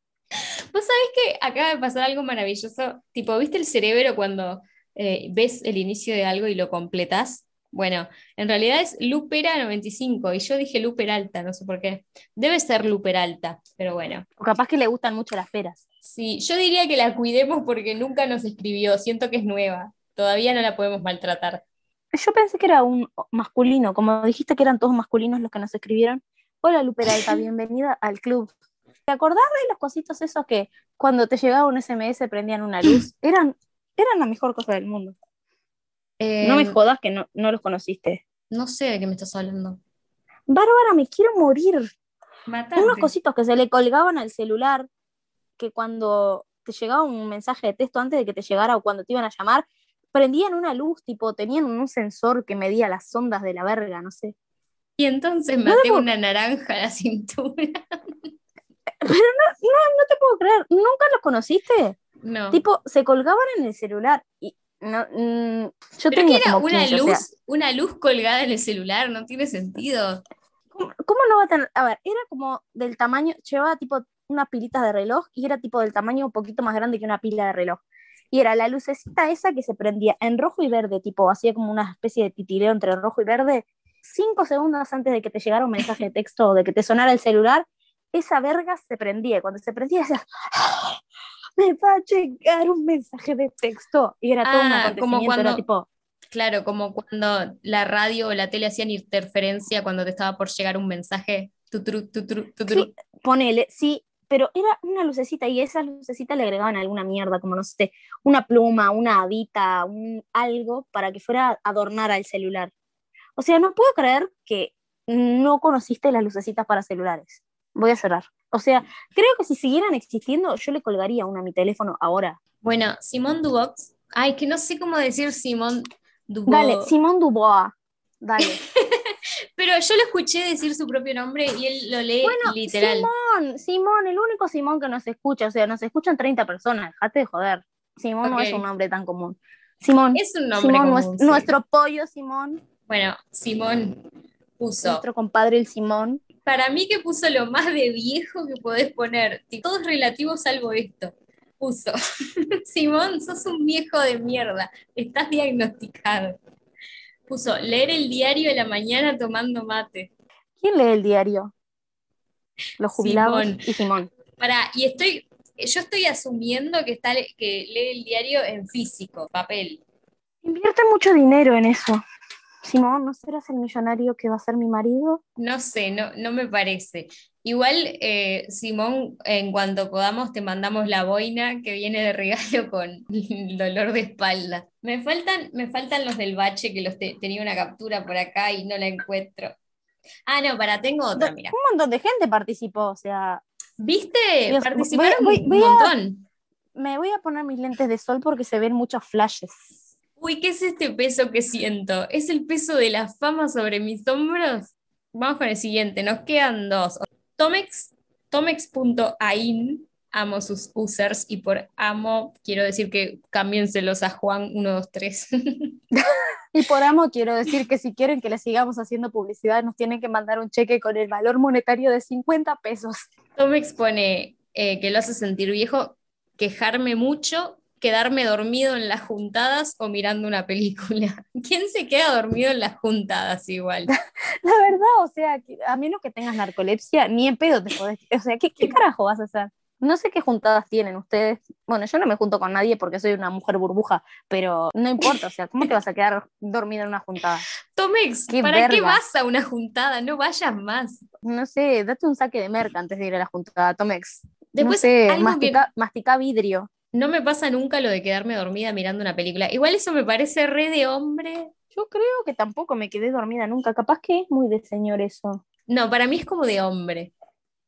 S2: Vos sabés que acaba de pasar algo maravilloso. Tipo, ¿viste el cerebro cuando eh, ves el inicio de algo y lo completás? Bueno, en realidad es Lupera 95 y yo dije Luper Alta, no sé por qué. Debe ser Luper Alta, pero bueno.
S1: O capaz que le gustan mucho las peras.
S2: Sí, yo diría que la cuidemos porque nunca nos escribió, siento que es nueva, todavía no la podemos maltratar.
S1: Yo pensé que era un masculino, como dijiste que eran todos masculinos los que nos escribieron. Hola Luperalta, <laughs> bienvenida al club. ¿Te acordás de los cositos esos que cuando te llegaba un SMS prendían una luz? <clears throat> Eran, eran la mejor cosa del mundo. No me
S2: Eh,
S1: jodas que no, no los conociste.
S2: no sé de qué me estás hablando.
S1: Bárbara, me quiero morir. Unos cositos que se le colgaban al celular, que cuando te llegaba un mensaje de texto antes de que te llegara o cuando te iban a llamar, prendían una luz, tipo, tenían un sensor que medía las ondas de la verga, no sé.
S2: Y entonces
S1: No
S2: maté una naranja a la cintura. <laughs>
S1: No te puedo creer, ¿nunca los conociste?
S2: No.
S1: Tipo, se colgaban en el celular y no, mm, yo
S2: Pero
S1: tenía
S2: que era
S1: como
S2: una
S1: 15, o
S2: luz,
S1: sea,
S2: una luz colgada en el celular, no tiene sentido.
S1: ¿cómo, cómo no va a tener? A ver, era como del tamaño, llevaba tipo unas pilitas de reloj y era tipo del tamaño un poquito más grande que una pila de reloj. Y era la lucecita esa que se prendía en rojo y verde, tipo, hacía como una especie de titireo entre rojo y verde. Cinco segundos antes de que te llegara un mensaje de texto o de que te sonara el celular, esa verga se prendía. Cuando se prendía, decías, "Ah, me va a llegar un mensaje de texto. Y era todo un
S2: Ah, como
S1: era
S2: cuando-
S1: tipo,
S2: Claro, como cuando la radio o la tele hacían interferencia cuando te estaba por llegar un mensaje. Tutru, tutru, tutru.
S1: Sí, ponele, sí, pero era una lucecita y esa lucecita le agregaban alguna mierda, como no sé, una pluma, una hadita, un algo para que fuera a adornar al celular. O sea, no puedo creer que no conociste las lucecitas para celulares. Voy a llorar. O sea, creo que si siguieran existiendo, yo le colgaría una a mi teléfono ahora.
S2: Bueno, Simón Dubox. Ay, que no sé cómo decir Simón Dubox.
S1: Dale, Simón Dubois. Dale. <laughs>
S2: Pero yo lo escuché decir su propio nombre y él lo lee literal.
S1: Simón, Simón, el único Simón que nos escucha, o sea, nos escuchan 30 personas, dejate de joder. Simón no es un nombre tan común. Simón,
S2: Es un nombre
S1: Simón,
S2: común,
S1: nues-
S2: sí.
S1: nuestro pollo Simón,
S2: Bueno, Simón puso.
S1: nuestro compadre el Simón.
S2: Para mí que puso lo más de viejo que podés poner. Todo es relativo salvo esto. Puso. <laughs> Simón, sos un viejo de mierda. Estás diagnosticado. Puso, leer el diario de la mañana tomando mate.
S1: ¿Quién lee el diario? Los jubilados
S2: Simón.
S1: y Simón.
S2: Para, y estoy, yo estoy asumiendo que, está, que lee el diario en físico, papel.
S1: Invierte mucho dinero en eso. Simón, ¿no serás el millonario que va a ser mi marido?
S2: No sé, no, no me parece. Igual, eh, Simón, en cuanto podamos, te mandamos la boina que viene de regalo <laughs> con el dolor de espalda. Me faltan, me faltan los del bache, que los te- tenía una captura por acá y no la encuentro. Ah, no, para, tengo otra, mira.
S1: Un montón de gente participó, o sea,
S2: ¿Viste?
S1: Dios,
S2: Participaron
S1: voy- voy
S2: un
S1: a-
S2: montón.
S1: me voy a poner mis lentes de sol porque se ven muchos flashes.
S2: Uy, ¿qué es este peso que siento? ¿Es el peso de la fama sobre mis hombros? Vamos con el siguiente, nos quedan dos. Tomex, Tomex.ain, amo sus users y por amo quiero decir que cámbienselos a Juan 123. <laughs>
S1: Y por amo quiero decir que si quieren que les sigamos haciendo publicidad, nos tienen que mandar un cheque con el valor monetario de 50 pesos.
S2: Tomex pone eh, que lo hace sentir viejo, quejarme mucho, quedarme dormido en las juntadas o mirando una película. <laughs> ¿Quién se queda dormido en las juntadas igual? <laughs>
S1: La verdad, o sea, a menos que tengas narcolepsia, ni en pedo te podés. <laughs> O sea, ¿qué, qué carajo vas a hacer? No sé qué juntadas tienen ustedes. Bueno, yo no me junto con nadie porque soy una mujer burbuja, pero no importa, o sea, ¿cómo te vas a quedar dormido en una juntada?
S2: Tomex,
S1: Qué
S2: ¿para qué vas a una juntada? No vayas más.
S1: No sé, date un saque de merca antes de ir a la juntada, Tomex.
S2: Después,
S1: no sé,
S2: algo
S1: mastica, mastica vidrio.
S2: No me pasa nunca lo de quedarme dormida mirando una película. Igual eso me parece re de hombre.
S1: Yo creo que tampoco me quedé dormida nunca. Capaz que es muy de señor eso.
S2: No, para mí es como de hombre.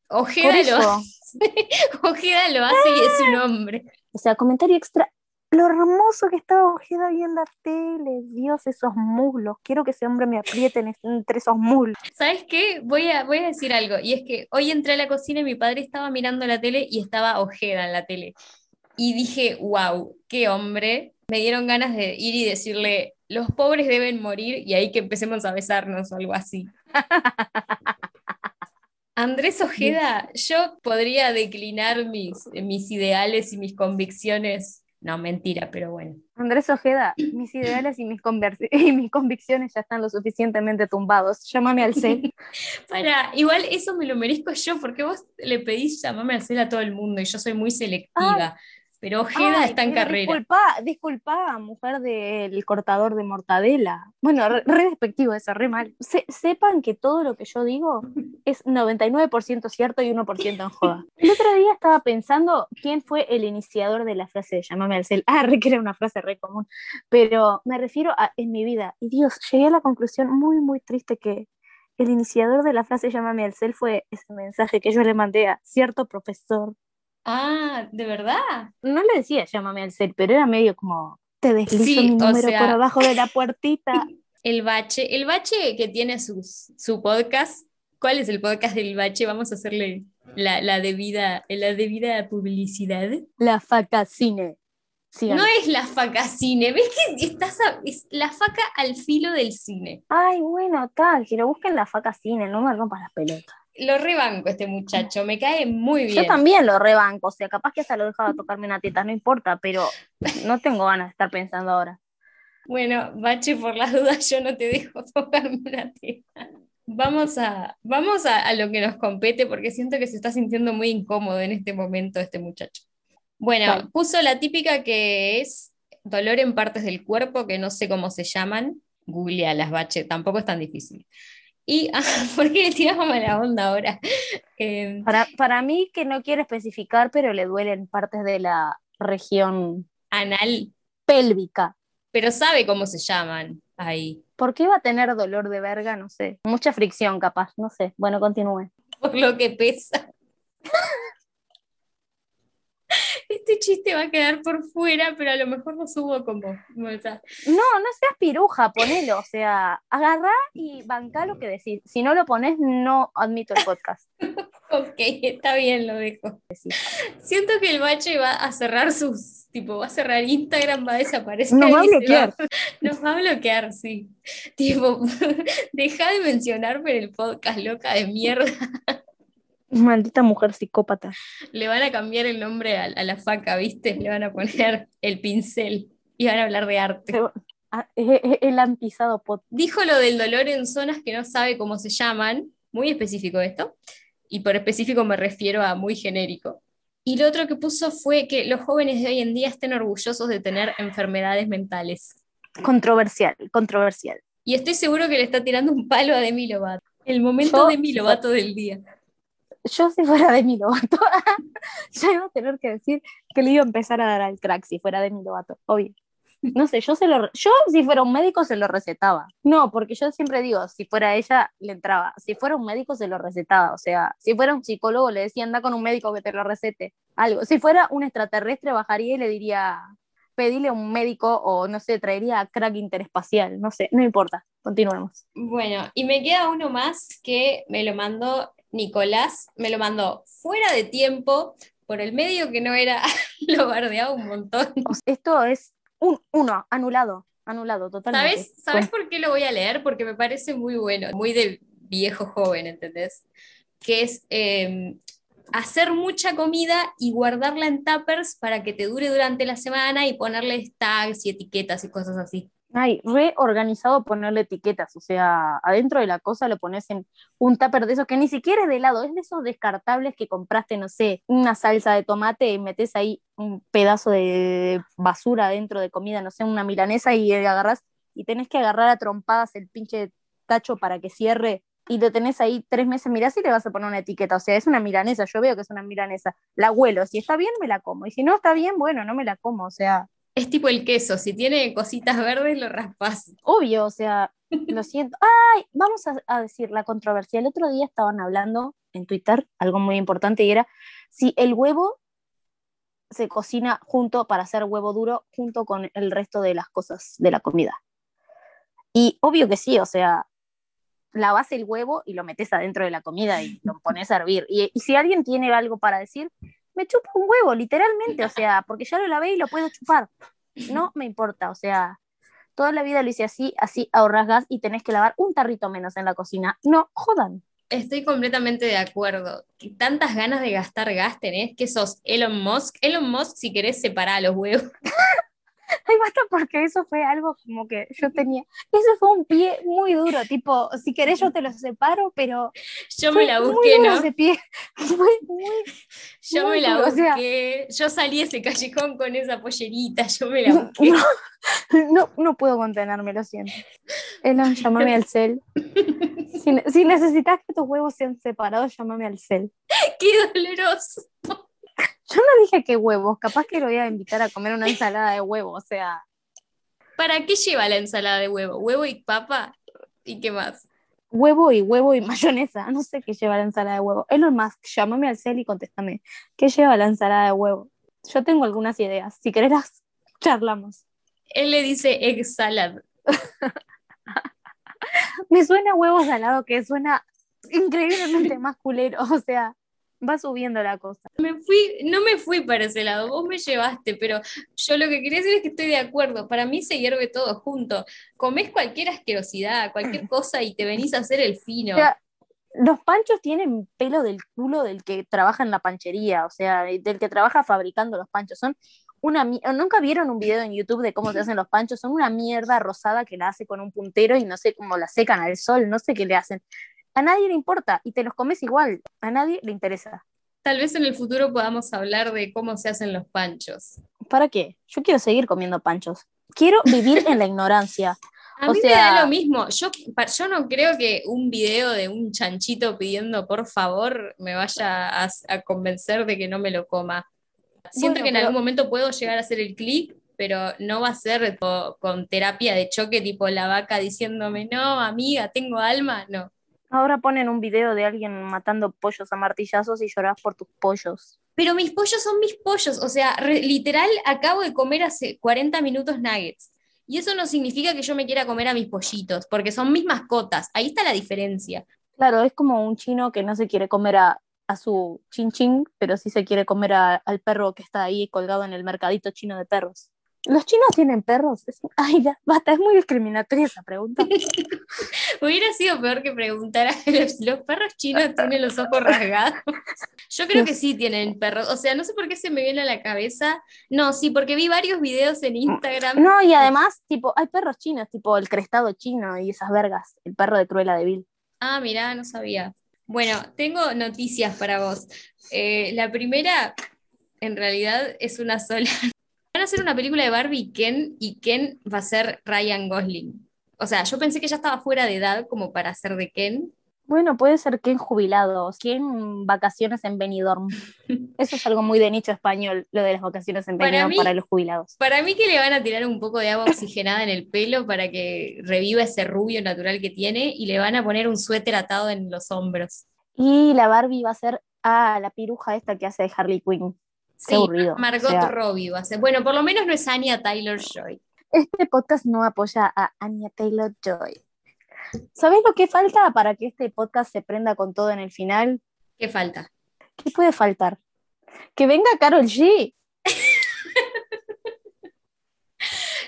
S2: Ojeda lo hace, <laughs> Ojeda lo hace y es un hombre.
S1: o sea, comentario extra. Lo hermoso que estaba Ojeda viendo la tele. Dios, esos muslos. Quiero que ese hombre me apriete en- entre esos muslos.
S2: ¿Sabes qué? Voy a, voy a decir algo. Y es que hoy entré a la cocina y mi padre estaba mirando la tele y estaba Ojeda en la tele. Y dije, wow, qué hombre. Me dieron ganas de ir y decirle, los pobres deben morir y ahí que empecemos a besarnos o algo así. <laughs> Andrés Ojeda, yo podría declinar mis, mis ideales y mis convicciones No, mentira, pero bueno.
S1: Andrés Ojeda, mis ideales y mis, <laughs> y mis convicciones ya están lo suficientemente tumbados. Llámame al CEL. <laughs>
S2: Para, igual eso me lo merezco yo, porque vos le pedís llámame al CEL a todo el mundo y yo soy muy selectiva. Pero Ojeda está en carrera.
S1: Disculpa, disculpa, mujer del cortador de mortadela. Bueno, re, despectivo eso, re mal. sepan que todo lo que yo digo es 99% cierto y 1% en joda. El otro día estaba pensando quién fue el iniciador de la frase de llamame al cel. Ah, re que era una frase re común. Pero me refiero a en mi vida. Y Dios, llegué a la conclusión muy, muy triste que el iniciador de la frase llámame al cel fue ese mensaje que yo le mandé a cierto profesor
S2: Ah, ¿de verdad?
S1: No le decía llámame al cel, pero era medio como te deslizo mi número por abajo de la puertita. <laughs>
S2: El bache, el bache que tiene su podcast, ¿cuál es el podcast del bache? Vamos a hacerle la, la debida, la debida publicidad.
S1: La faca cine.
S2: no es la faca cine, ves que estás es la faca al filo del cine.
S1: Ay, bueno, tal, que lo busquen la faca cine, no me rompas las pelotas
S2: lo rebanco este muchacho, me cae muy bien.
S1: Yo también lo rebanco, o sea, capaz que hasta lo dejaba tocarme una teta, no importa, pero no tengo ganas de estar pensando ahora.
S2: Bueno, Bache, por las dudas yo no te dejo <laughs> tocarme una teta. Vamos a, vamos a, lo que nos compete porque siento que se está sintiendo muy incómodo en este momento este muchacho. Bueno, puso la típica que es dolor en partes del cuerpo, que no sé cómo se llaman. las Bache, tampoco es tan difícil. Y, ah, <laughs> ¿por qué le tiramos la onda ahora?
S1: Em, para, para mí, que no quiere especificar, pero le duelen partes de la región
S2: anal
S1: pélvica.
S2: Pero sabe cómo se llaman ahí.
S1: ¿Por qué va a tener dolor de verga? No sé. Mucha fricción, capaz. No sé. Bueno, continúe. <laughs>
S2: Por lo que pesa. Este chiste va a quedar por fuera, pero a lo mejor lo subo como. no, no
S1: seas piruja, ponelo. O sea, agarrá y banca lo que decís. Si no lo pones, no admito el podcast. <laughs>
S2: ok, está bien, lo dejo. Siento que el bache va a cerrar sus. Tipo, va a cerrar Instagram, va a desaparecer.
S1: Nos va a bloquear. <laughs>
S2: nos va a bloquear, sí. Tipo, <laughs> deja de mencionarme en el podcast, loca de mierda.
S1: Maldita mujer psicópata.
S2: Le van a cambiar el nombre a, la faca, ¿viste? Le van a poner el pincel y van a hablar de arte.
S1: Ah, el antizado pot.
S2: Dijo lo del dolor en zonas que no sabe cómo se llaman, muy específico esto, y por específico me refiero a muy genérico. Y lo otro que puso fue que los jóvenes de hoy en día estén orgullosos de tener enfermedades mentales.
S1: Controversial, controversial.
S2: Y estoy seguro que le está tirando un palo a Demi Lovato. El momento de Demi Lovato del día
S1: yo si fuera de mi Lovato, <laughs> ya iba a tener que decir que le iba a empezar a dar al crack si fuera de mi Lovato, obvio. No sé, yo se lo, yo si fuera un médico se lo recetaba. No, porque yo siempre digo, si fuera ella le entraba, si fuera un médico se lo recetaba, o sea, si fuera un psicólogo le decía anda con un médico que te lo recete, algo. Si fuera un extraterrestre bajaría y le diría, pedile a un médico o no sé, traería crack interespacial, no sé, no importa, continuemos.
S2: Bueno, y me queda uno más que me lo mandó Nicolás me lo mandó fuera de tiempo, por el medio que no era, <laughs> lo bardeaba un montón.
S1: Esto es un uno, anulado, anulado totalmente.
S2: ¿Sabes, ¿Sabes por qué lo voy a leer? Porque me parece muy bueno, muy de viejo joven, ¿entendés? Que es em, hacer mucha comida y guardarla en tuppers para que te dure durante la semana y ponerle tags y etiquetas y cosas así.
S1: Ay, reorganizado ponerle etiquetas, o sea, adentro de la cosa lo pones en un tupper de esos que ni siquiera es de helado, es de esos descartables que compraste, no sé, una salsa de tomate y metes ahí un pedazo de basura dentro de comida, no sé, una milanesa y agarras y tenés que agarrar a trompadas el pinche tacho para que cierre y lo tenés ahí tres meses, mirás y le vas a poner una etiqueta, o sea, es una milanesa, yo veo que es una milanesa, la huelo, si está bien me la como, y si no está bien, bueno, no me la como, o sea,
S2: es tipo el queso, si tiene cositas verdes lo raspas.
S1: Obvio, o sea, lo siento. Ay, vamos a, decir la controversia. El otro día estaban hablando en Twitter algo muy importante y era si el huevo se cocina junto para hacer huevo duro junto con el resto de las cosas de la comida. Y obvio que sí, o sea, lavas el huevo y lo metes adentro de la comida y lo pones a hervir. Y, y si alguien tiene algo para decir, me chupo un huevo, literalmente, o <laughs> sea, porque ya lo lavé y lo puedo chupar. No me importa, o sea, toda la vida lo hice así, así ahorras gas y tenés que lavar un tarrito menos en la cocina. No, jodan.
S2: Estoy completamente de acuerdo. Que tantas ganas de gastar gas tenés que sos Elon Musk. Elon Musk, si querés, separar los huevos. <laughs> <laughs>
S1: Ay, basta porque eso fue algo como que yo tenía. Eso fue un pie muy duro, tipo, si querés yo te lo separo, pero.
S2: Yo me la busqué, ¿no?
S1: Ese pie. <laughs> Fue muy,
S2: yo me la busqué. yo salí ese callejón con esa pollerita, <laughs> yo me la busqué.
S1: No, no, puedo contenerme, lo siento. Elon, llámame al cel. Si, si necesitas que tus huevos sean separados, llámame al cel.
S2: ¡Qué doloroso!
S1: Yo no dije que huevos, capaz que lo voy a invitar a comer una ensalada de huevo, o sea.
S2: ¿Para qué lleva la ensalada de huevo? ¿Huevo y papa? ¿Y qué más?
S1: Huevo y huevo y mayonesa. No sé qué lleva la ensalada de huevo. Elon Musk, llámame al cel y contéstame. ¿Qué lleva la ensalada de huevo? Yo tengo algunas ideas. Si querés las charlamos.
S2: Él le dice egg salad. <laughs>
S1: Me suena huevo salado que suena increíblemente <laughs> más culero. O sea, va subiendo la cosa.
S2: Me fui, no me fui para ese lado, vos me llevaste, pero yo lo que quería decir es que estoy de acuerdo. Para mí se hierve todo junto. Comés cualquier asquerosidad, cualquier cosa y te venís a hacer el fino.
S1: los panchos tienen pelo del culo del que trabaja en la panchería, o sea, del que trabaja fabricando los panchos. Son una nunca vieron un video en YouTube de cómo se hacen los panchos, son una mierda rosada que la hace con un puntero y no sé cómo la secan al sol, no sé qué le hacen a nadie le importa y te los comes igual, a nadie le interesa.
S2: Tal vez en el futuro podamos hablar de cómo se hacen los panchos.
S1: ¿Para qué? Yo quiero seguir comiendo panchos. Quiero vivir en la ignorancia. <laughs>
S2: A mí me da lo mismo. Yo, yo no creo que un video de un chanchito pidiendo por favor me vaya a, convencer de que no me lo coma. Siento que en algún momento puedo llegar a hacer el clic, pero no va a ser con terapia de choque tipo la vaca diciéndome, no, amiga, tengo alma, no.
S1: Ahora ponen un video de alguien matando pollos a martillazos y lloras por tus pollos.
S2: Pero mis pollos son mis pollos, o sea, literal acabo de comer hace 40 minutos nuggets. Y eso no significa que yo me quiera comer a mis pollitos, porque son mis mascotas. Ahí está la diferencia.
S1: Claro, es como un chino que no se quiere comer a, su chin chin, pero sí se quiere comer al perro que está ahí colgado en el mercadito chino de perros. ¿Los chinos tienen perros? Ay, ya, basta, es muy discriminatoria esa pregunta. <laughs>
S2: Hubiera sido peor que preguntar a <laughs> los, perros chinos tienen los ojos rasgados. Yo creo que sí tienen perros. O sea, no sé por qué se me viene a la cabeza. No, sí, porque vi varios videos en Instagram.
S1: No, y además, tipo, hay perros chinos, tipo el crestado chino y esas vergas. El perro de Cruella de Vil.
S2: Ah, mirá, no sabía. Bueno, tengo noticias para vos. Eh, la primera, en realidad, es una sola. A hacer una película de Barbie y Ken, y Ken va a ser Ryan Gosling. O sea, yo pensé que ya estaba fuera de edad como para ser de Ken.
S1: Bueno, puede ser Ken jubilado, Ken vacaciones en Benidorm. <laughs> Eso es algo muy de nicho español, lo de las vacaciones en Benidorm para, los jubilados.
S2: Para mí que le van a tirar un poco de agua oxigenada en el pelo para que reviva ese rubio natural que tiene y le van a poner un suéter atado en los hombros.
S1: Y la Barbie va a ser a la piruja esta que hace de Harley Quinn.
S2: Sí, Margot Robbie va a ser. Bueno, por lo menos no es Anya Taylor Joy.
S1: Este podcast no apoya a Anya Taylor Joy. ¿Sabes lo que falta para que este podcast se prenda con todo en el final?
S2: ¿Qué falta?
S1: ¿Qué puede faltar? Que venga Carol G. <laughs>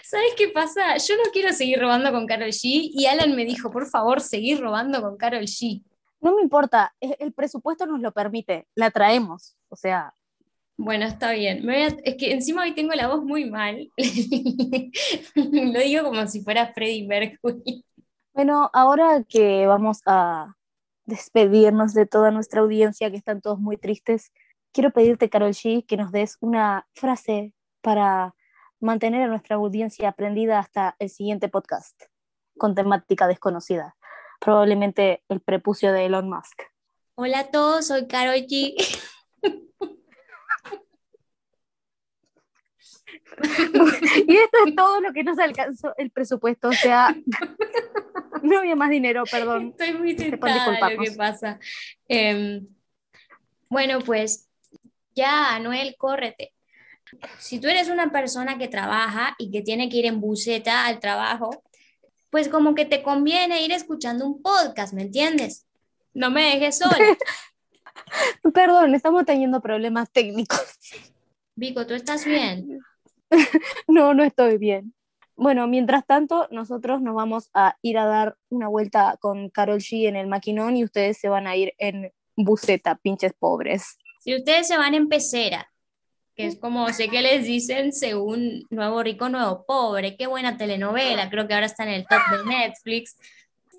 S2: ¿Sabes qué pasa? Yo no quiero seguir robando con Carol G y Alan me dijo, por favor, seguir robando con Carol G.
S1: No me importa, el presupuesto nos lo permite, la traemos. O sea,
S2: bueno, está bien. Es que encima hoy tengo la voz muy mal. <laughs> Lo digo como si fuera Freddie Mercury.
S1: Bueno, ahora que vamos a despedirnos de toda nuestra audiencia, que están todos muy tristes, quiero pedirte, Carol G, que nos des una frase para mantener a nuestra audiencia aprendida hasta el siguiente podcast, con temática desconocida. Probablemente el prepucio de Elon Musk.
S2: Hola a todos, soy Carol G. <laughs>
S1: y esto es todo lo que nos alcanzó el presupuesto, o sea, no había más dinero, perdón.
S2: Estoy muy tentada lo que pasa. Em, bueno, pues ya, Anuel, córrete. Si tú eres una persona que trabaja y que tiene que ir en buseta al trabajo, pues como que te conviene ir escuchando un podcast, ¿me entiendes? No me dejes sola. <laughs>
S1: Perdón, estamos teniendo problemas técnicos.
S2: Vico, ¿tú estás bien? <laughs> <laughs>
S1: no, no estoy bien. Bueno, mientras tanto, nosotros nos vamos a ir a dar una vuelta con Carol G en el maquinón y ustedes se van a ir en buceta, pinches pobres.
S2: Si ustedes se van en pecera, que es como sé que les dicen según Nuevo Rico, Nuevo Pobre, qué buena telenovela, creo que ahora está en el top de Netflix.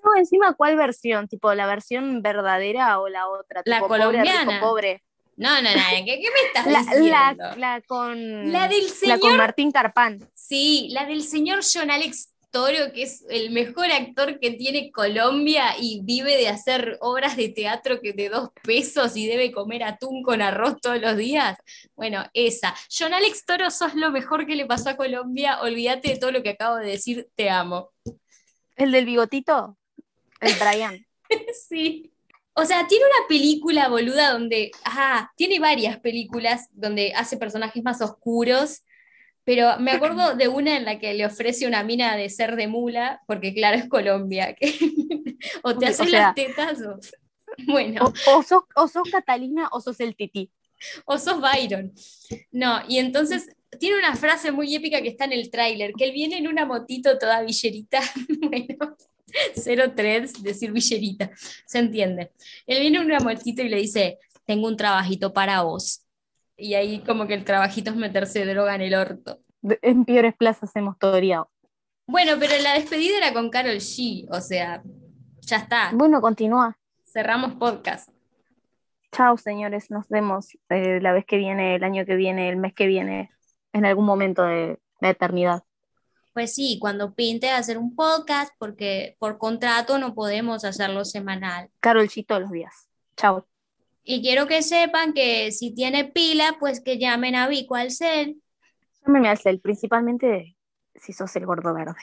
S1: No, encima, ¿cuál versión? ¿Tipo la versión verdadera o la otra?
S2: La
S1: Tipo, pobre,
S2: colombiana.
S1: rico, pobre.
S2: No, no, no, ¿qué, qué me estás
S1: La,
S2: diciendo?
S1: la, la con.
S2: La del
S1: la con
S2: señor-
S1: Martín Carpán.
S2: Sí, la del señor John Alex Toro, que es el mejor actor que tiene Colombia y vive de hacer obras de teatro que de dos pesos y debe comer atún con arroz todos los días. Bueno, esa. John Alex Toro, sos lo mejor que le pasó a Colombia. Olvídate de todo lo que acabo de decir, te amo.
S1: El del bigotito. El Brian. <laughs>
S2: Sí. O sea, tiene una película boluda donde, ah, tiene varias películas donde hace personajes más oscuros, pero me acuerdo de una en la que le ofrece una mina de ser de mula, porque claro, es Colombia, que <laughs> o te
S1: O
S2: hacen
S1: sea-
S2: las tetas o... <laughs> Bueno,
S1: O, o sos, o sos Catalina o sos el tití.
S2: o sos Byron. No, y entonces tiene una frase muy épica que está en el tráiler, que él viene en una motito toda villerita, <laughs> bueno, <laughs> 03, decir villerita, se entiende. Él viene en una motito y le dice, tengo un trabajito para vos. Y ahí como que el trabajito es meterse droga en el orto.
S1: De- En peores plazas hemos toreado.
S2: Bueno, pero la despedida era con Carol G, o sea, ya está,
S1: Bueno, continúa.
S2: cerramos podcast.
S1: Chao, señores. Nos vemos eh, la vez que viene, el año que viene, el mes que viene, en algún momento de la eternidad.
S2: Pues sí, cuando pinte hacer un podcast, porque por contrato no podemos hacerlo semanal.
S1: Carol G todos los días. Chao.
S2: Y quiero que sepan que si tiene pila, pues que llamen a Vico al cel.
S1: Llámeme al cel, principalmente si sos el gordo verde.